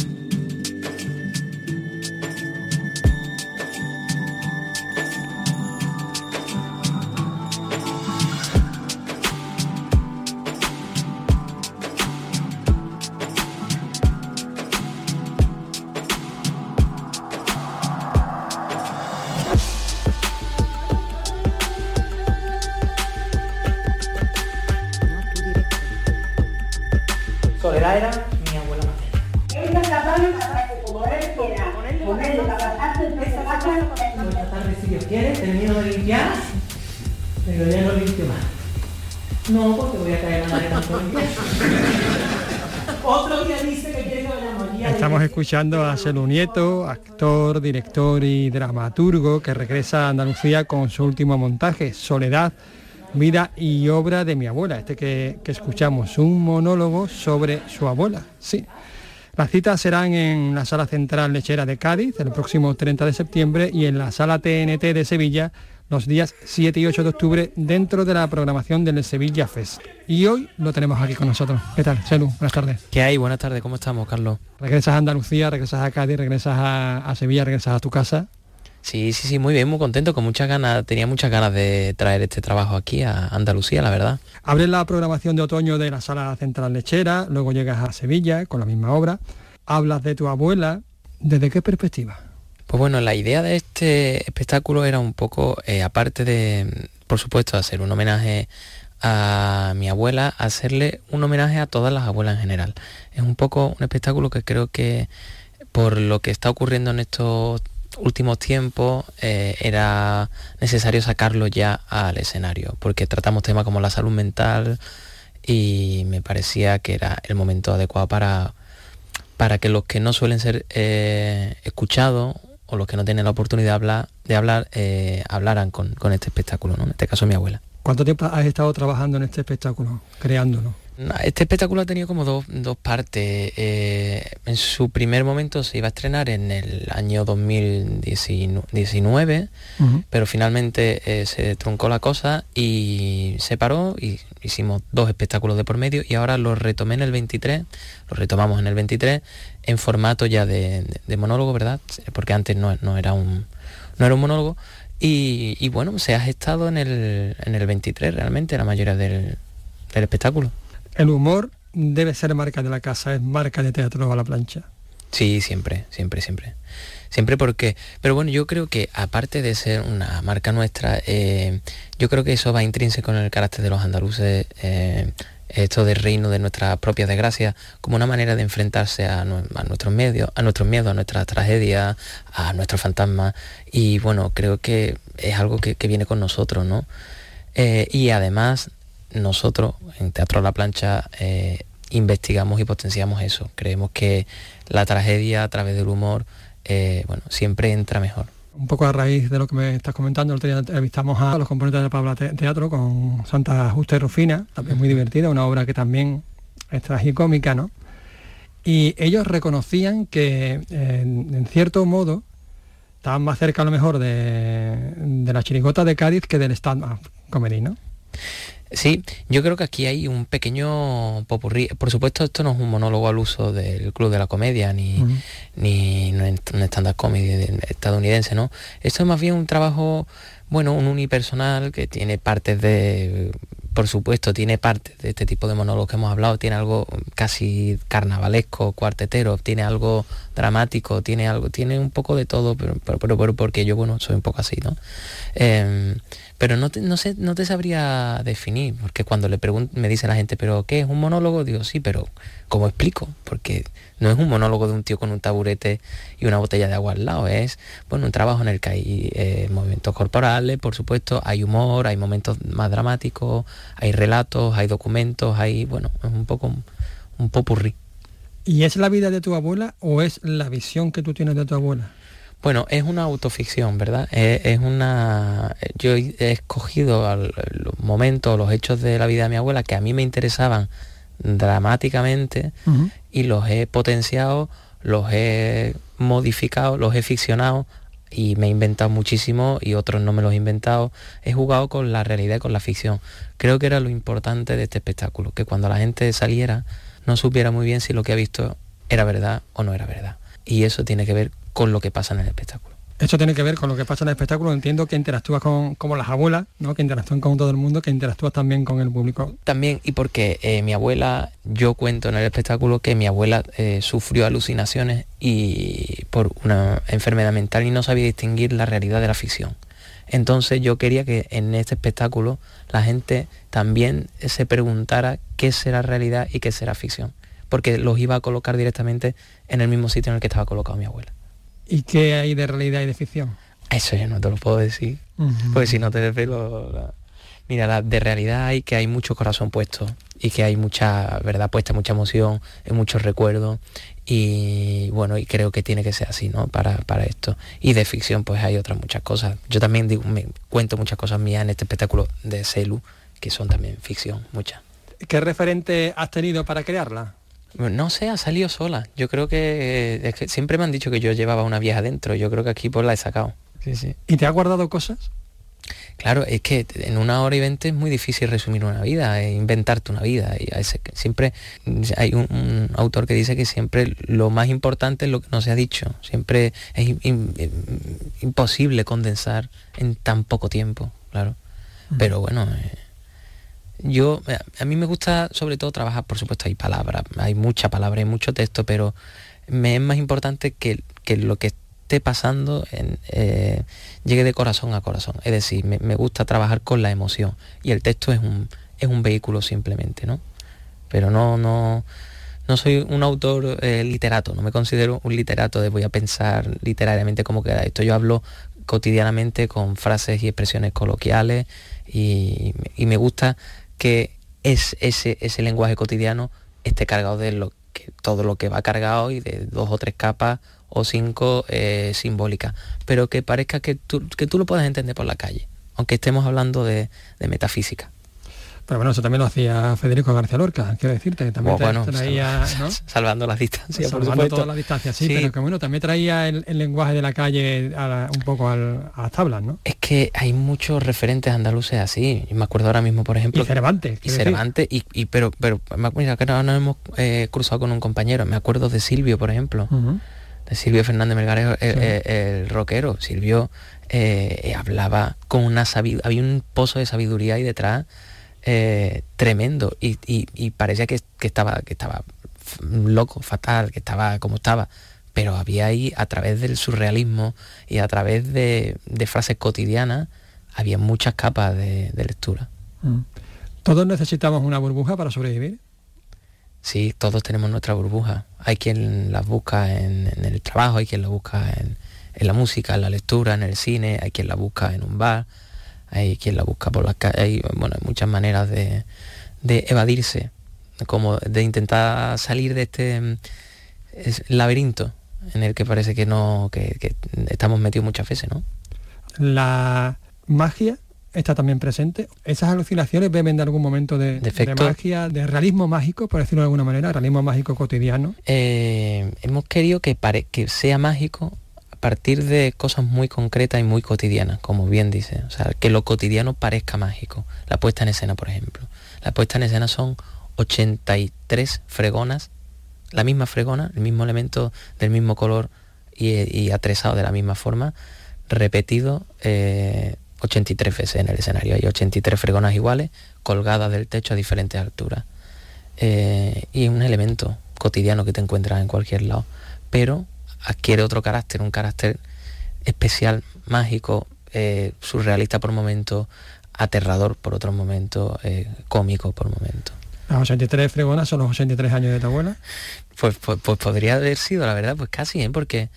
Escuchando a Celu Nieto, actor, director y dramaturgo que regresa a Andalucía con su último montaje, Soledad, vida y obra de mi abuela. Este que, que escuchamos, un monólogo sobre su abuela. Sí. Las citas serán en la Sala Central Lechera de Cádiz el próximo 30 de septiembre y en la Sala TNT de Sevilla los días 7 y 8 de octubre dentro de la programación del Sevilla Fest. Y hoy lo tenemos aquí con nosotros. ¿Qué tal, Celu? Buenas tardes. ¿Qué hay? Buenas tardes, ¿cómo estamos, Carlos? Regresas a Andalucía, regresas a Cádiz, regresas a, a Sevilla, regresas a tu casa. Sí, sí, sí, muy bien, muy contento, con muchas ganas, tenía muchas ganas de traer este trabajo aquí a Andalucía, la verdad. Abres la programación de otoño de la Sala Central Lechera, luego llegas a Sevilla con la misma obra, hablas de tu abuela, ¿desde qué perspectiva? Pues bueno, la idea de este espectáculo era un poco, eh, aparte de, por supuesto, hacer un homenaje a mi abuela, hacerle un homenaje a todas las abuelas en general. Es un poco un espectáculo que creo que por lo que está ocurriendo en estos últimos tiempos eh, era necesario sacarlo ya al escenario, porque tratamos temas como la salud mental y me parecía que era el momento adecuado para, para que los que no suelen ser eh, escuchados o los que no tienen la oportunidad de hablar, de hablar eh, hablaran con, con este espectáculo, ¿no? en este caso mi abuela. ¿Cuánto tiempo has estado trabajando en este espectáculo, creándolo? Este espectáculo ha tenido como dos, dos partes. Eh, en su primer momento se iba a estrenar en el año 2019, Ujú. pero finalmente eh, se truncó la cosa y se paró y hicimos dos espectáculos de por medio y ahora lo retomé en el 23, lo retomamos en el 23 en formato ya de, de- de monólogo, ¿verdad? Porque antes no, no era un no era un monólogo y, y bueno, se ha gestado en el, en el 23 realmente la mayoría del, del espectáculo. El humor debe ser marca de la casa, es marca de teatro a la plancha. Sí, siempre, siempre, siempre. Siempre porque, pero bueno, yo creo que aparte de ser una marca nuestra, eh, yo creo que eso va intrínseco en el carácter de los andaluces, eh, esto del reino de nuestras propias desgracias, como una manera de enfrentarse a, nue- a nuestros medios, a nuestros miedos, a nuestras tragedias, a nuestros fantasmas. Y bueno, creo que es algo que, que viene con nosotros, ¿no? Eh, y además, nosotros en Teatro a la Plancha eh, investigamos y potenciamos eso. Creemos que la tragedia a través del humor, eh, bueno, siempre entra mejor. Un poco a raíz de lo que me estás comentando, el otro día entrevistamos a los componentes de Pabla Te- Teatro con Santa Justa y Rufina, también muy divertida, una obra que también es tragicómica, ¿no? Y ellos reconocían que eh, en, en cierto modo estaban más cerca a lo mejor de, de la chirigota de Cádiz que del stand-up comedy, ¿no? Sí, yo creo que aquí hay un pequeño popurrí. Por supuesto, esto no es un monólogo al uso del Club de la Comedia, ni. Ni un stand-up comedy de- estadounidense, ¿no? Esto es más bien un trabajo, bueno, un unipersonal que tiene partes de, por supuesto, tiene partes de este tipo de monólogos que hemos hablado, tiene algo casi carnavalesco, cuartetero, tiene algo dramático, tiene algo, tiene un poco de todo, pero, pero, pero- pero porque yo, bueno, soy un poco así, ¿no? Em, pero no te, no, sé, no te sabría definir, porque cuando le me dice la gente, ¿pero qué es un monólogo? Digo, sí, pero ¿cómo explico? Porque no es un monólogo de un tío con un taburete y una botella de agua al lado, es bueno, un trabajo en el que hay eh, movimientos corporales, por supuesto, hay humor, hay momentos más dramáticos, hay relatos, hay documentos, hay, bueno, es un poco un, un popurrí. ¿Y es la vida de tu abuela o es la visión que tú tienes de tu abuela? Bueno, es una autoficción, ¿verdad? Es, es una. Yo he escogido al- los momentos, los hechos de la vida de mi abuela que a mí me interesaban dramáticamente y los he potenciado, los he modificado, los he ficcionado y me he inventado muchísimo y otros no me los he inventado. He jugado con la realidad y con la ficción. Creo que era lo importante de este espectáculo, que cuando la gente saliera no supiera muy bien si lo que ha visto era verdad o no era verdad. Y eso tiene que ver con lo que pasa en el espectáculo. Esto tiene que ver con lo que pasa en el espectáculo. Entiendo que interactúas con como las abuelas, ¿no? que interactúan con todo el mundo, que interactúas también con el público. También, y porque eh, mi abuela, yo cuento en el espectáculo que mi abuela eh, sufrió alucinaciones y por una enfermedad mental y no sabía distinguir la realidad de la ficción. Entonces yo quería que en este espectáculo la gente también se preguntara qué será realidad y qué será ficción. Porque los iba a colocar directamente en el mismo sitio en el que estaba colocado mi abuela. ¿Y qué hay de realidad y de ficción? Eso yo no te lo puedo decir. Ujú. Pues si no te desvelo... la- Mira, la- de realidad hay que hay mucho corazón puesto y que hay mucha verdad puesta, mucha emoción, hay muchos recuerdos y bueno, y creo que tiene que ser así, ¿no? Para, para esto. Y de ficción pues hay otras muchas cosas. Yo también digo, me cuento muchas cosas mías en este espectáculo de Celu, que son también ficción, muchas. ¿Qué referente has tenido para crearla? No sé, ha salido sola. Yo creo que, es que siempre me han dicho que yo llevaba una vieja dentro. Yo creo que aquí pues la he sacado. Sí, sí. ¿Y te has guardado cosas? Claro, es que en una hora y veinte es muy difícil resumir una vida, e inventarte una vida. Y siempre hay un, un autor que dice que siempre lo más importante es lo que no se ha dicho. Siempre es im- im- imposible condensar en tan poco tiempo, claro. Pero bueno, eh, yo a mí me gusta sobre todo trabajar, por supuesto hay palabras, hay mucha palabra, hay mucho texto, pero me es más importante que, que lo que esté pasando eh, llegue de corazón a corazón. Es decir, me, me gusta trabajar con la emoción y el texto es un, es un vehículo simplemente, ¿no? Pero no, no, no soy un autor eh, literato, no me considero un literato de voy a pensar literariamente cómo queda esto. Yo hablo cotidianamente con frases y expresiones coloquiales y, y me gusta que es, ese, ese lenguaje cotidiano esté cargado de lo que, todo lo que va cargado y de dos o tres capas o cinco eh, simbólicas, pero que parezca que tú, que tú lo puedas entender por la calle, aunque estemos hablando de, de metafísica. Pero bueno, eso también lo hacía Federico García Lorca, quiero decirte, que también Oh, te- bueno, traía, salva- ¿no? salvando las distancias, por Salvando supuesto. todas las distancias, sí, Sí. pero que bueno, también traía el, el lenguaje de la calle a la- un poco al- a las tablas, ¿no? Es que hay muchos referentes andaluces así. Yo me acuerdo ahora mismo, por ejemplo. Y Cervantes, Y. Cervantes, y, y pero, pero mira, que ahora nos hemos eh, cruzado con un compañero. Me acuerdo de Silvio, por ejemplo. De Silvio Fernández Melgarejo, el, Sí. el- el rockero. Silvio eh, hablaba con una sabiduría, había un pozo de sabiduría ahí detrás eh, tremendo. Y, y- y parecía que, que estaba, que estaba loco, fatal, que estaba como estaba. Pero había ahí, a través del surrealismo y a través de, de frases cotidianas, había muchas capas de, de lectura. Mm. Todos necesitamos una burbuja para sobrevivir. Sí, todos tenemos nuestra burbuja. Hay quien las busca en, en el trabajo, hay quien la busca en, en la música, en la lectura, en el cine, hay quien la busca en un bar, hay quien la busca por las calles. Hay, bueno, hay muchas maneras de, de evadirse, como de intentar salir de este mm, laberinto en el que parece que no, que, que estamos metidos muchas veces, ¿no? La magia está también presente. Esas alucinaciones beben de algún momento de, magia, de realismo mágico, por decirlo de alguna manera, realismo mágico cotidiano. Eh, hemos querido que, pare- que sea mágico partir de cosas muy concretas y muy cotidianas, como bien dice. O sea, que lo cotidiano parezca mágico. La puesta en escena, por ejemplo. La puesta en escena son 83 fregonas, la misma fregona, el mismo elemento del mismo color y, y atresado de la misma forma, repetido eh, 83 veces en el escenario. Hay 83 fregonas iguales, colgadas del techo a diferentes alturas. Eh, y es un elemento cotidiano que te encuentras en cualquier lado, pero adquiere otro carácter, un carácter especial, mágico, eh, surrealista por momentos, aterrador por otros momentos, eh, cómico por momentos. Las 83 fregonas son los 83 años de tu abuela. Pues, pues, pues podría haber sido, la verdad, pues casi, ¿eh? porque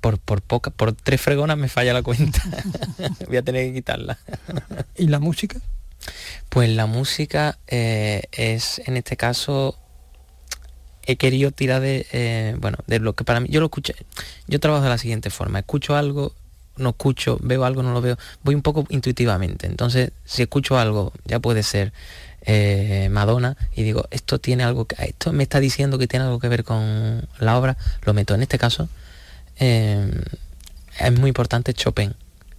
por, por, poca, por tres fregonas me falla la cuenta. Voy a tener que quitarla. ¿Y la música? Pues la música eh, es, en este caso, he querido tirar de, eh, bueno, de lo que para mí, yo lo escuché, yo trabajo de la siguiente forma, escucho algo, no escucho, veo algo, no lo veo, voy un poco intuitivamente. Entonces, si escucho algo, ya puede ser eh, Madonna, y digo, esto tiene algo que, esto me está diciendo que tiene algo que ver con la obra, lo meto. En este caso, eh, es muy importante Chopin.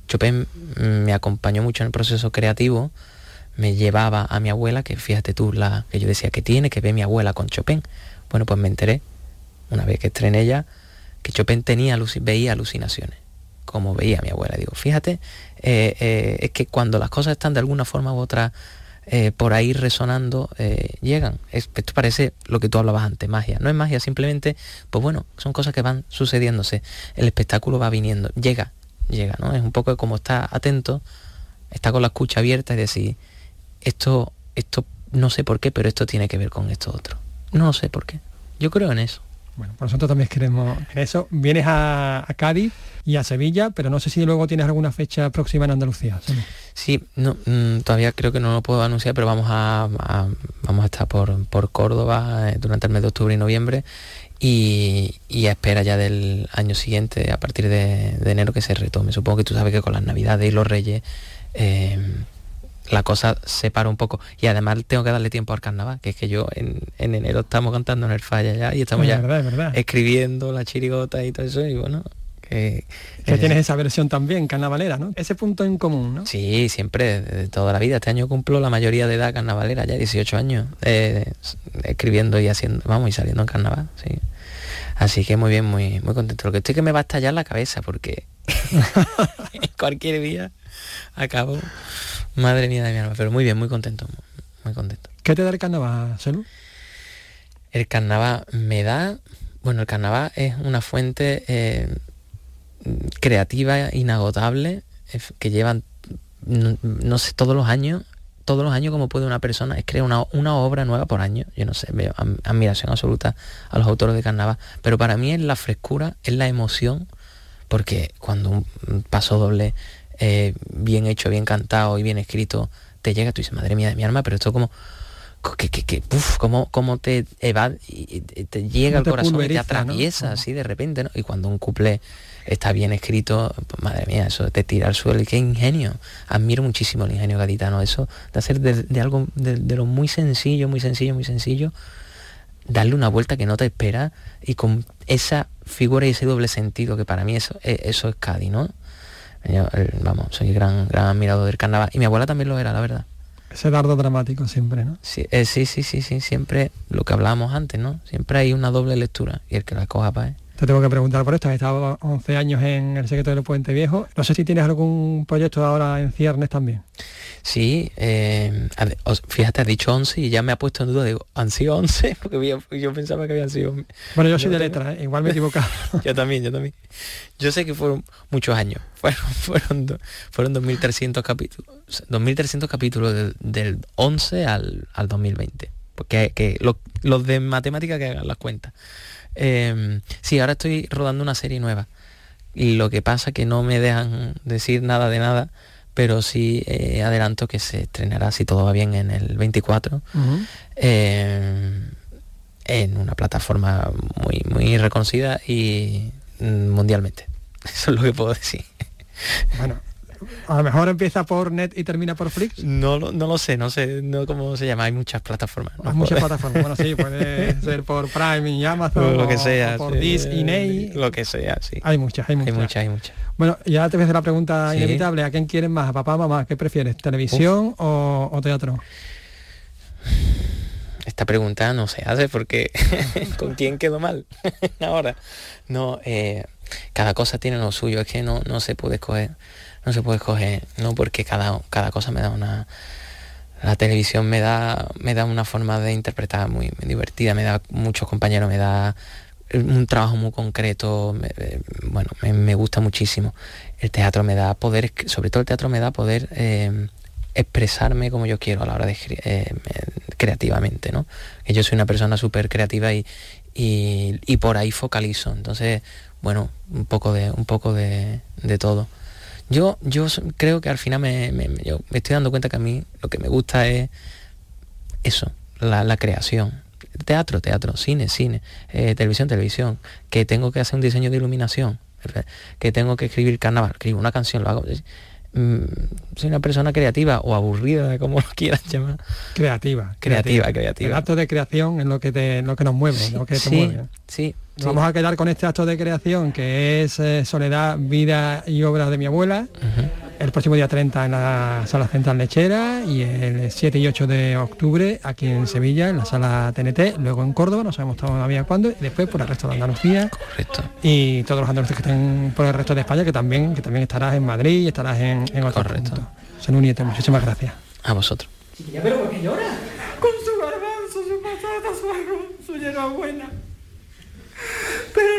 Chopin me acompañó mucho en el proceso creativo, me llevaba a mi abuela, que fíjate tú, la que yo decía que tiene, que ve mi abuela con Chopin. Bueno, pues me enteré, una vez que estrené ella, que Chopin tenía, veía alucinaciones, como veía mi abuela. Digo, fíjate, eh, eh, es que cuando las cosas están de alguna forma u otra eh, por ahí resonando, llegan. Es- esto parece lo que tú hablabas antes, magia. No es magia, simplemente, pues bueno, son cosas que van sucediéndose. El espectáculo va viniendo, llega, llega, ¿no? Es un poco como está atento, está con la escucha abierta y decir, esto, esto, no sé por qué, pero esto tiene que ver con esto otro. No sé por qué. Yo creo en eso. Bueno, pues nosotros también queremos en eso. Vienes a, a Cádiz y a Sevilla, pero no sé si luego tienes alguna fecha próxima en Andalucía. ¿sí? Sí, no, mm, todavía creo que no lo puedo anunciar, pero vamos a, a- vamos a estar por, por Córdoba eh, durante el mes de octubre y noviembre y, y a espera ya del año siguiente, a partir de, de enero, que se retome. Supongo que tú sabes que con las navidades y los reyes eh, la cosa se para un poco. Y además tengo que darle tiempo al carnaval, que es que yo en, en enero estamos cantando en el falla ya y estamos Es ya verdad, es verdad. escribiendo la chirigota y todo eso y bueno, que... Que tienes esa versión también, carnavalera, ¿no? Ese punto en común, ¿no? Sí, siempre, de toda la vida. Este año cumplo la mayoría de edad carnavalera, ya 18 años, eh, escribiendo y haciendo, vamos, y saliendo en carnaval, sí. Así que muy bien, muy, muy contento. Lo que estoy que me va a estallar la cabeza porque cualquier día acabo, madre mía de mi alma, pero muy bien, muy contento, muy contento. ¿Qué te da el carnaval, Selu? El carnaval me da, bueno, el carnaval es una fuente eh, creativa, inagotable, que llevan, no, no sé, todos los años, todos los años como puede una persona, es crear una, una obra nueva por año, yo no sé, veo admiración absoluta a los autores de carnaval, pero para mí es la frescura, es la emoción, porque cuando un paso doble eh, bien hecho, bien cantado y bien escrito te llega, tú dices, madre mía de mi alma, pero esto como co- que, que, que uf, cómo, cómo te evade, y- y te llega al corazón y te atraviesa así de repente, ¿no? Y cuando un couple está bien escrito, pues, madre mía, eso te tira al suelo y qué ingenio. Admiro muchísimo el ingenio gaditano, eso de hacer de, de algo de, de lo muy sencillo, muy sencillo, muy sencillo, darle una vuelta que no te espera y con esa figura y ese doble sentido que para mí eso, eh, eso es Cádiz, ¿no? Yo, eh, vamos, soy gran, gran admirador del carnaval y mi abuela también lo era, la verdad. Ese dardo dramático siempre, ¿no? Sí, eh, sí, sí, sí, sí, siempre lo que hablábamos antes, ¿no? Siempre hay una doble lectura y el que la coja para Te tengo que preguntar por esto, has estado 11 años en el secreto del Puente Viejo. No sé si tienes algún proyecto ahora en ciernes también. Sí, eh, fíjate, has dicho 11 y ya me ha puesto en duda, digo, ¿han sido 11? Porque yo pensaba que habían sido... Bueno, yo soy de tengo- letra, ¿eh? igual me he equivocado. yo también, yo también. Yo sé que fueron muchos años, fueron, fueron, fueron 2.300 capítulos, 2.300 capítulos del, del 11 al, al 2020. Porque que lo- los de matemática que hagan las cuentas. Eh, sí, ahora estoy rodando una serie nueva. Y lo que pasa que no me dejan decir nada de nada, pero sí eh, adelanto que se estrenará, si todo va bien, en el 24. Ujú. Eh, en una plataforma muy, muy reconocida y mm, mundialmente. Eso es lo que puedo decir. Bueno, a lo mejor empieza por net y termina por Flix. No, lo- no lo sé, no sé no cómo se llama, hay muchas plataformas. no Hay muchas plataformas. Bueno, sí, puede ser por Prime y Amazon. lo que sea. o por sí, Dis y Ney. Lo que sea, sí. Hay muchas, hay muchas. Hay muchas, hay muchas. Bueno, ya te voy a hacer la pregunta Sí. inevitable. ¿A quién quieres más? ¿A papá mamá? ¿Qué prefieres? ¿Televisión o, o teatro? Esta pregunta no se hace porque ¿con quién quedo mal ahora? No, eh, cada cosa tiene lo suyo, es que no, no se puede escoger, no se puede escoger, no porque cada, cada cosa me da una la televisión me da me da una forma de interpretar muy, divertida, me da muchos compañeros, me da un trabajo muy concreto, eh, bueno, me, gusta muchísimo. El teatro me da poder, sobre todo el teatro me da poder eh, expresarme como yo quiero a la hora de eh, me- creativamente, ¿no? Yo soy una persona súper creativa y, y, y por ahí focalizo. Entonces, bueno, un poco de, un poco de, de todo. Yo, yo creo que al final me, me- yo me estoy dando cuenta que a mí lo que me gusta es eso, la, la creación. Teatro, teatro, cine, cine, eh, televisión, televisión, que tengo que hacer un diseño de iluminación, que tengo que escribir carnaval, escribo una canción, lo hago. Mm, soy una persona creativa o aburrida, como lo quieras llamar. Creativa. Creativa, creativa. El acto de creación es lo que te, lo que nos mueve, lo que te sí, mueve. sí, Nos Vamos a quedar con este acto de creación que es eh, Soledad, Vida y Obra de mi abuela. El próximo día 30 en la Sala Central Lechera y el 7 y 8 de octubre aquí en Sevilla, en la Sala TNT, luego en Córdoba, no sabemos todavía cuándo, y después por el resto de Andalucía. Correcto. Y todos los andaluces que estén por el resto de España, que también, que también estarás en Madrid y estarás en, en otros puntos. Senú Nieto, muchísimas gracias. A vosotros. Chiquilla, pero ¿por qué llora? Con su garbanzo, su patata, su arroz, su hierbabuena. Pero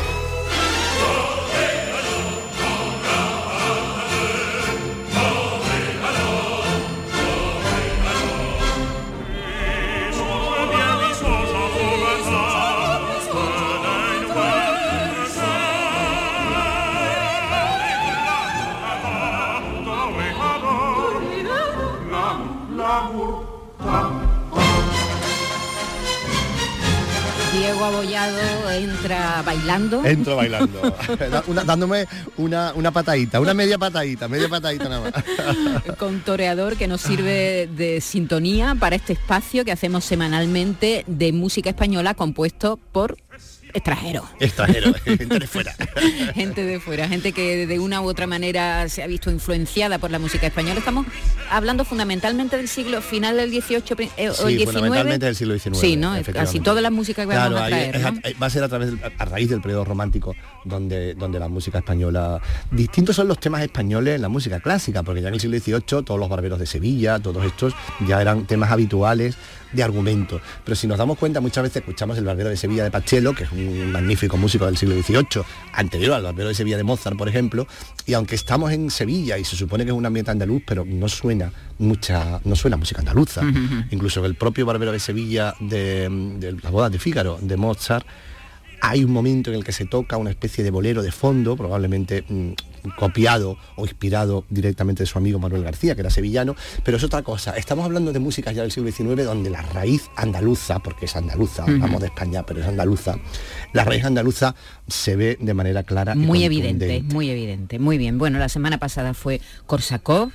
Abollado entra bailando. Entro bailando, una- dándome una, una patadita, una media patadita, media patadita nada más. con toreador que nos sirve de sintonía para este espacio que hacemos semanalmente de música española compuesto por extranjeros. Extranjero, gente de fuera. gente de fuera, gente que de una u otra manera se ha visto influenciada por la música española. Estamos hablando fundamentalmente del siglo final del 18 pri- eh, o el Sí, 19. fundamentalmente del siglo XIX. Sí, ¿no? Casi toda la música que vamos a ahí traer. va a ser a través a raíz del periodo romántico donde donde la música española distintos son los temas españoles en la música clásica porque ya en el siglo XVIII todos los barberos de Sevilla todos estos ya eran temas habituales de argumento. Pero si nos damos cuenta muchas veces escuchamos el barbero de Sevilla de Pacello que es un magnífico músico del siglo XVIII anterior al barbero de Sevilla de Mozart por ejemplo y aunque estamos en Sevilla y se supone que es un ambiente andaluz pero no suena mucha no suena música andaluza. Incluso el propio barbero de Sevilla de, de las bodas de Fígaro de Mozart hay un momento en el que se toca una especie de bolero de fondo, probablemente mm, copiado o inspirado directamente de su amigo Manuel García, que era sevillano, pero es otra cosa. Estamos hablando de músicas ya del siglo XIX donde la raíz andaluza, porque es andaluza, hablamos de España, pero es andaluza, la raíz andaluza se ve de manera clara. Muy evidente, muy evidente, muy bien. Bueno, la semana pasada fue Korsakov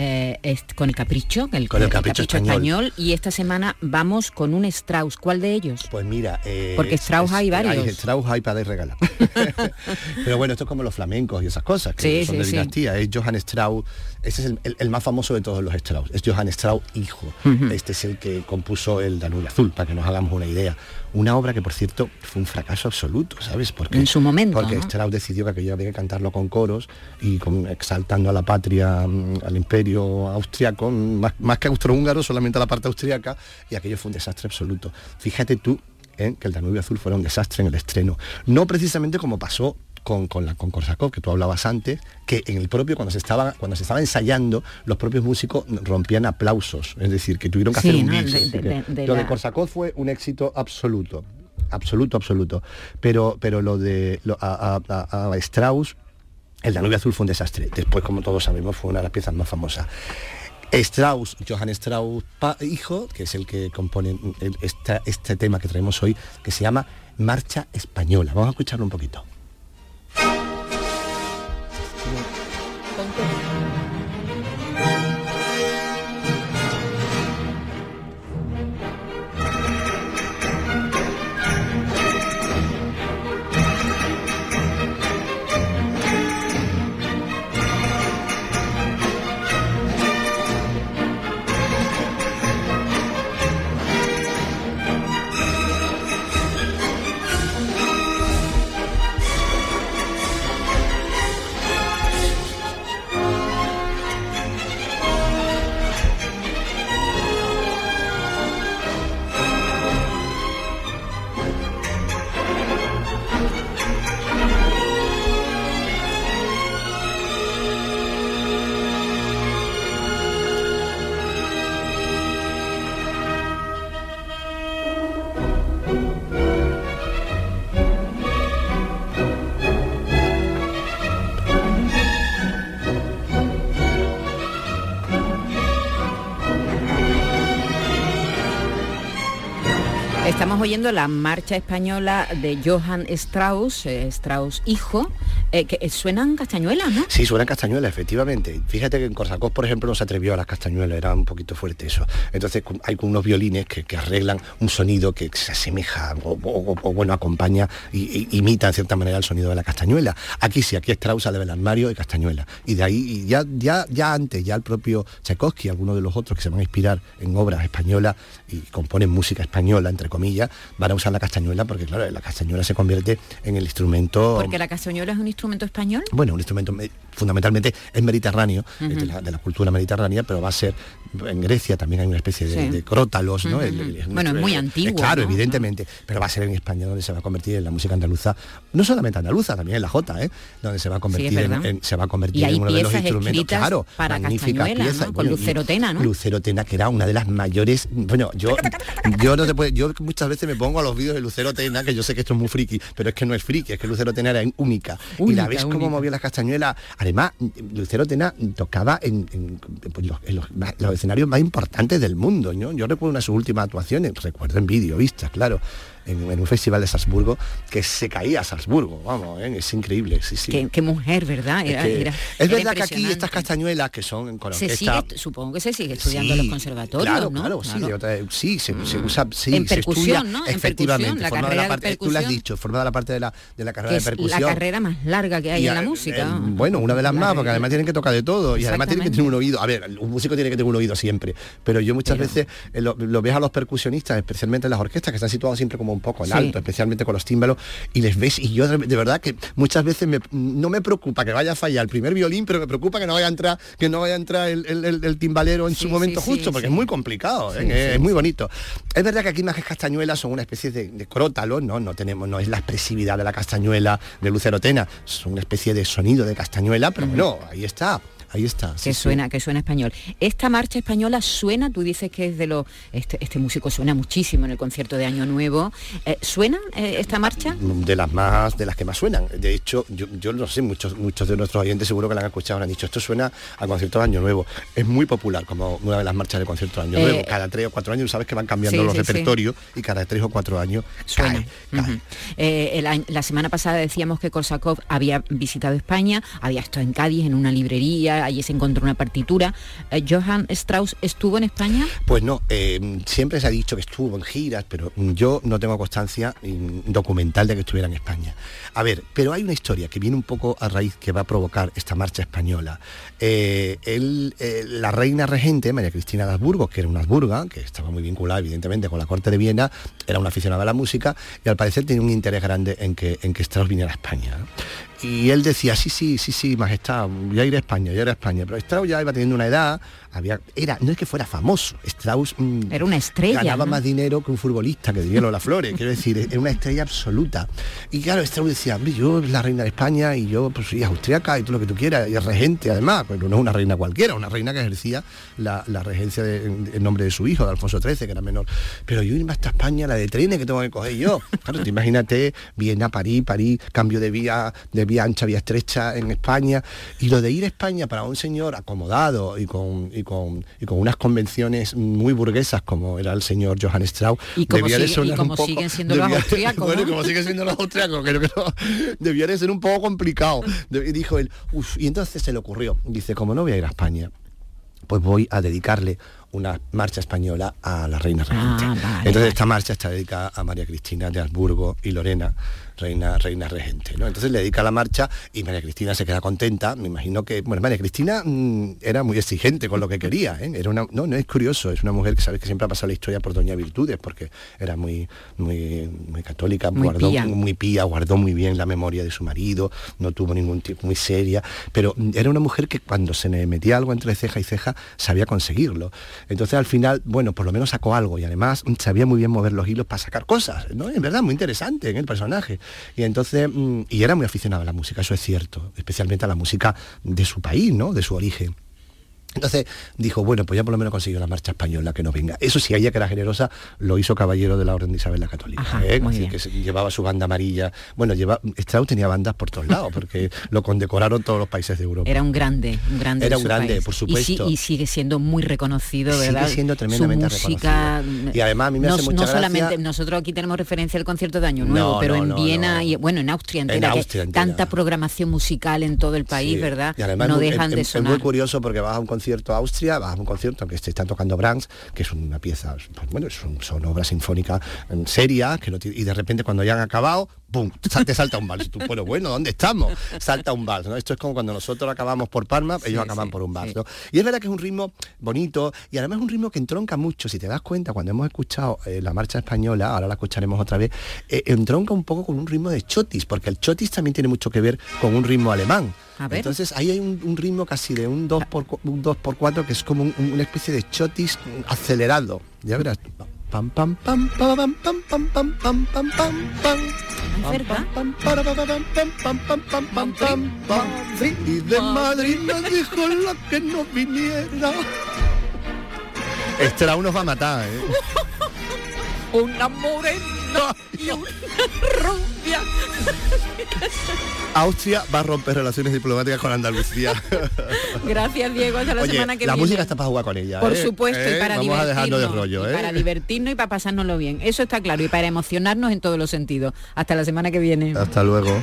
eh, con el Capricho, el, Con el Capricho español. y esta semana vamos con un Strauss. ¿Cuál de ellos? Pues mira, eh, Porque Strauss hay varios. Hay Strauss hay para regalar. Pero bueno, esto es como los flamencos y esas cosas, que Sí, son sí, de sí. dinastía. Es Johann Strauss, ese es el, el- el más famoso de todos los Strauss. Es Johann Strauss hijo. Este es el que compuso el Danubio Azul, para que nos hagamos una idea. Una obra que, por cierto, fue un fracaso absoluto, ¿sabes? Porque, En su momento, Porque ¿no? Strauss decidió que aquello había que cantarlo con coros y con, exaltando a la patria, mm, al imperio austriaco, mm, más, más que austrohúngaro, solamente a la parte austriaca, y aquello fue un desastre absoluto. Fíjate tú ¿eh? que el Danubio Azul fuera un desastre en el estreno. No precisamente como pasó con, con la con Korsakov, que tú hablabas antes, que en el propio, cuando se estaba, cuando se estaba ensayando, los propios músicos rompían aplausos. Es decir, que tuvieron que Sí, hacer un ¿no? bis. De- de- de lo de Korsakov fue un éxito absoluto. Absoluto, absoluto. Pero, pero lo de lo- a, a- a- Strauss El Danubio Azul fue un desastre. Después, como todos sabemos, fue una de las piezas más famosas. Strauss, Johann Strauss, hijo, que es el que compone el- esta- este tema que traemos hoy, que se llama Marcha Española. Vamos a escucharlo un poquito. Thank you. Estamos oyendo la marcha española de Johann Strauss, eh, Strauss hijo, eh, que eh, suenan castañuelas, ¿no? Sí, suena castañuela, efectivamente. Fíjate que en Korsakov, por ejemplo, no se atrevió a las castañuelas, era un poquito fuerte eso. Entonces hay unos violines que, que arreglan un sonido que se asemeja o, o- o, bueno, acompaña y, y imita en cierta manera el sonido de la castañuela. Aquí sí, aquí Strauss sale del armario de castañuela. Y de ahí, y ya, ya, ya antes, ya el propio Tchaikovsky, algunos de los otros que se van a inspirar en obras españolas y componen música española, entre comillas, van a usar la castañuela porque, claro, la castañuela se convierte en el instrumento... Porque la castañuela es un instrumento español. Bueno, un instrumento me- fundamentalmente es mediterráneo, es de, la, de la cultura mediterránea, pero va a ser, en Grecia también hay una especie de, Sí. de crótalos, ¿no? Ujú. El- el- el- Bueno, es muy antiguo, Claro, ¿no? evidentemente, pero va a ser en España donde se va a convertir en la música andaluza, no solamente andaluza, también en la Jota, ¿eh? Donde se va a convertir, en, se va a convertir en uno de los piezas instrumentos. Claro, para magníficas castañuela, ¿no? piezas. Con Bueno, y- Lucero Tena, ¿no? Lucero Tena, que era una de las mayores. Bueno, yo, yo no te puedo, yo muchas veces me pongo a los vídeos de Lucero Tena, que yo sé que esto es muy friki, pero es que no es friki, es que Lucero Tena era única. Y la ves única. cómo movía las castañuelas. Además, Lucero Tena tocaba en, en, pues, los, en los- los escenarios más importantes del mundo. ¿no? Yo recuerdo una de sus últimas actuaciones, recuerdo en vídeo, vistas, claro. En, en un festival de Salzburgo que se caía a Salzburgo, vamos, ¿eh? es increíble, sí, sí. Qué, qué mujer, ¿verdad? Es Era- que- era- es verdad que aquí estas castañuelas que son con Se orquesta- sigue, supongo que se sigue estudiando en los conservatorios, Claro, ¿no? claro, sí, otra- sí, se, se usa, sí, En se estudia, efectivamente, la forma de carrera la de parte, tú lo has dicho, forma de la parte de la, de la carrera de es percusión. la carrera más larga que hay Y en la música. eh, bueno, una de las más, porque además tienen que tocar de todo y además tienen que tener un oído. A ver, un músico tiene que tener un oído siempre, pero yo muchas veces eh, lo, lo ves a los percusionistas, especialmente en las orquestas, que están situados siempre como un poco en Sí. alto, especialmente con los tímbalos, y les ves, y yo de, verdad que muchas veces me- no me preocupa que vaya a fallar el primer violín, pero me preocupa que no vaya a entrar, que no vaya a entrar el, el- el- el timbalero en su momento sí, justo, porque es muy complicado, ¿eh? Es, es muy bonito. Es verdad que aquí más que castañuelas son una especie de, de crótalos, ¿no? No tenemos, no es la expresividad de la castañuela de Lucero Tena, son una especie de sonido de castañuela, pero bueno, ahí está. Ahí está. sí, que sí. suena que suena español esta marcha española suena tú dices que es de los este, este músico suena muchísimo en el concierto de año nuevo Eh, suena eh, esta marcha de las más de las que más suenan de hecho yo, yo no sé muchos muchos de nuestros oyentes seguro que la han escuchado han dicho esto suena a concierto de año nuevo es muy popular como una de las marchas de concierto de año Eh, nuevo cada tres o cuatro años sabes que van cambiando sí, los repertorios y cada tres o cuatro años Suena. cae, cae. Ujú. El año- la semana pasada decíamos que Korsakov había visitado España, había estado en Cádiz en una librería, allí se encontró una partitura. Eh, Johann Strauss estuvo en España. Pues no, eh, siempre se ha dicho que estuvo en giras, pero yo no tengo constancia mm, documental de que estuviera en España. A ver, pero hay una historia que viene un poco a raíz que va a provocar esta marcha española. Él, eh, la reina regente, María Cristina de Habsburgo, que era una Habsburga, que estaba muy vinculada evidentemente con la corte de Viena, era una aficionada a la música y al parecer tenía un interés grande en que, en que Strauss viniera a España. Y él decía, sí, sí, sí, sí, majestad, ya iré a España, ya iré a España. Pero Strauss ya iba teniendo una edad, había, era, no es que fuera famoso, Strauss mm, Era una estrella. ganaba ¿no? más dinero que un futbolista, que diría Lola Flores, quiero decir, es una estrella absoluta. Y claro, Strauss decía, "Hombre, yo la reina de España y yo pues soy austriaca y todo lo que tú quieras, y es regente además, pero no es una reina cualquiera, una reina que ejercía la, la regencia de- en, nombre de su hijo, de Alfonso XIII, que era menor. Pero yo irme hasta España, la de trenes que tengo que coger yo. Claro, tú imagínate, Viena, París, París, cambio de vía de vía ancha, vía estrecha en España. Y lo de ir a España para un señor acomodado y con, y con, y con unas convenciones muy burguesas como era el señor Johann Strauss, Y como, debía de y sonar como un poco- siguen siendo los debía- austríacos, bueno, ¿no? como siguen siendo los austriacos, creo que no, debía de ser un poco complicado. Y dijo él, "Uf", y entonces se le ocurrió, dice, como no voy a ir a España, pues voy a dedicarle una marcha española a la reina regente. Ah, vale, Entonces vale. esta marcha está dedicada a María Cristina de Habsburgo y Lorena, reina, reina regente. ¿no? Entonces le dedica la marcha y María Cristina se queda contenta. Me imagino que, bueno, María Cristina mm, era muy exigente con lo que quería. ¿eh? Era una, no, no es curioso, es una mujer que sabes que siempre ha pasado la historia por doña Virtudes, porque era muy, muy, muy católica, Muy guardó pía. muy pía, guardó muy bien la memoria de su marido, no tuvo ningún tipo muy seria, pero era una mujer que cuando se le metía algo entre ceja y ceja sabía conseguirlo. Entonces al final, bueno, por lo menos sacó algo y además sabía muy bien mover los hilos para sacar cosas, ¿no? En verdad, muy interesante en el personaje. Y entonces, mm, y era muy aficionado a la música, eso es cierto, especialmente a la música de su país, ¿no? De su origen. Entonces dijo, bueno, pues ya por lo menos consiguió la marcha española que no venga. Eso sí, ella que era generosa, lo hizo caballero de la Orden de Isabel la Católica. Ajá, ¿eh? Así que se- llevaba su banda amarilla. Bueno, lleva, Strauss tenía bandas por todos lados, porque lo condecoraron todos los países de Europa. Era un grande, un grande. Era un grande, país. por supuesto. y sigue siendo muy reconocido, Sigue ¿verdad? siendo tremendamente Su música. reconocido. Y además a mí me no, hace mucha no gracia- solamente nosotros aquí tenemos referencia al concierto de Año No, Nuevo, pero en Viena y bueno, en Austria En entera, que Austria entera. tanta programación musical en todo el país, Sí. ¿verdad? Y además no dejan de es- Es sonar. muy curioso porque vas a un concierto a Austria, vas a un concierto que están tocando Brahms, que es una pieza, pues, bueno, son, son obras sinfónicas mm, serias, que no y de repente cuando ya han acabado, ¡pum! te salta un vals. Tú, bueno, bueno, ¿dónde estamos? Salta un vals, ¿no? Esto es como cuando nosotros acabamos por Palma, ellos acaban por un vals, ¿no? Y es verdad que es un ritmo bonito y además es un ritmo que entronca mucho. Si te das cuenta, cuando hemos escuchado eh, la marcha española, ahora la escucharemos otra vez, eh, entronca un poco con un ritmo de chotis, porque el chotis también tiene mucho que ver con un ritmo alemán. A ver. Entonces ahí hay un, un ritmo casi de un 2 por un 2 por 4 que es como un- una especie de chotis acelerado. Ya verás. Pam pam pam pam pam pam pam pam pam pam pam pam. cerca? Pam, para, pa, pa, pam, pam, pam, pam, pam, pam, pam, pam. Y de Madrid nos dijo la que no viniera. Strauss nos va a matar, ¿eh? Una morena y una rubia. Austria va a romper relaciones diplomáticas con Andalucía. Gracias, Diego. Hasta la Oye, semana que la viene. música está para jugar con ella. Por ¿eh? supuesto, ¿Eh? y para Vamos a dejarnos de divertirnos, y ¿eh? para divertirnos y para pasárnoslo bien. Eso está claro. Y para emocionarnos en todos los sentidos. Hasta la semana que viene. Hasta luego.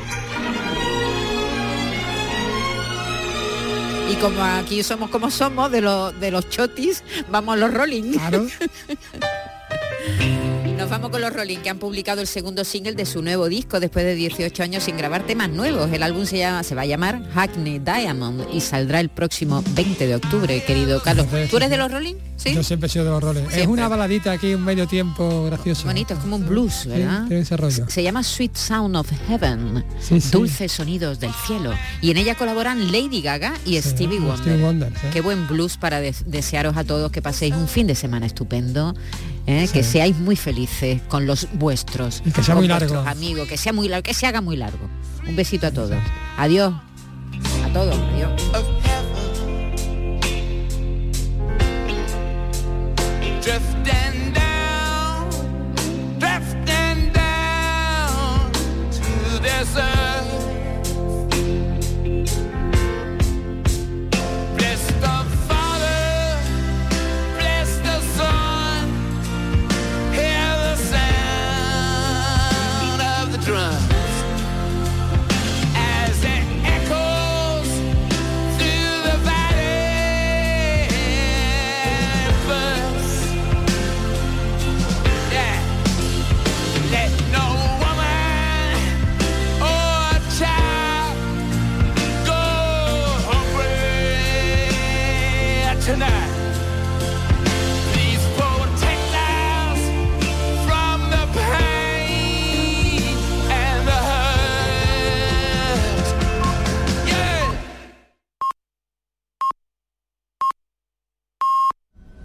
Y como aquí somos como somos, de los de los chotis, vamos a los Rolling. Nos vamos con los Rolling, que han publicado el segundo single de su nuevo disco después de 18 años sin grabar temas nuevos. El álbum se llama, se va a llamar Hackney Diamond y saldrá el próximo 20 de octubre, querido Carlos. ¿Tú eres de los Rolling? Sí. Yo siempre he sido de los roles. Es una baladita aquí, un medio tiempo gracioso. Bonito, es como un blues, Sí, ¿verdad? tiene ese rollo. Se llama Sweet Sound of Heaven, Sí, sí. Dulces Sonidos del Cielo. Y en ella colaboran Lady Gaga y Stevie Wonder. Stevie Wonder, sí. Qué buen blues para des- desearos a todos que paséis un fin de semana estupendo, ¿eh? que Sí. seáis muy felices con los vuestros, Y que sea con muy largo. vuestros amigos, que sea muy largo, que se haga muy largo. Un besito a todos. Adiós. A todos. Adiós. Drifting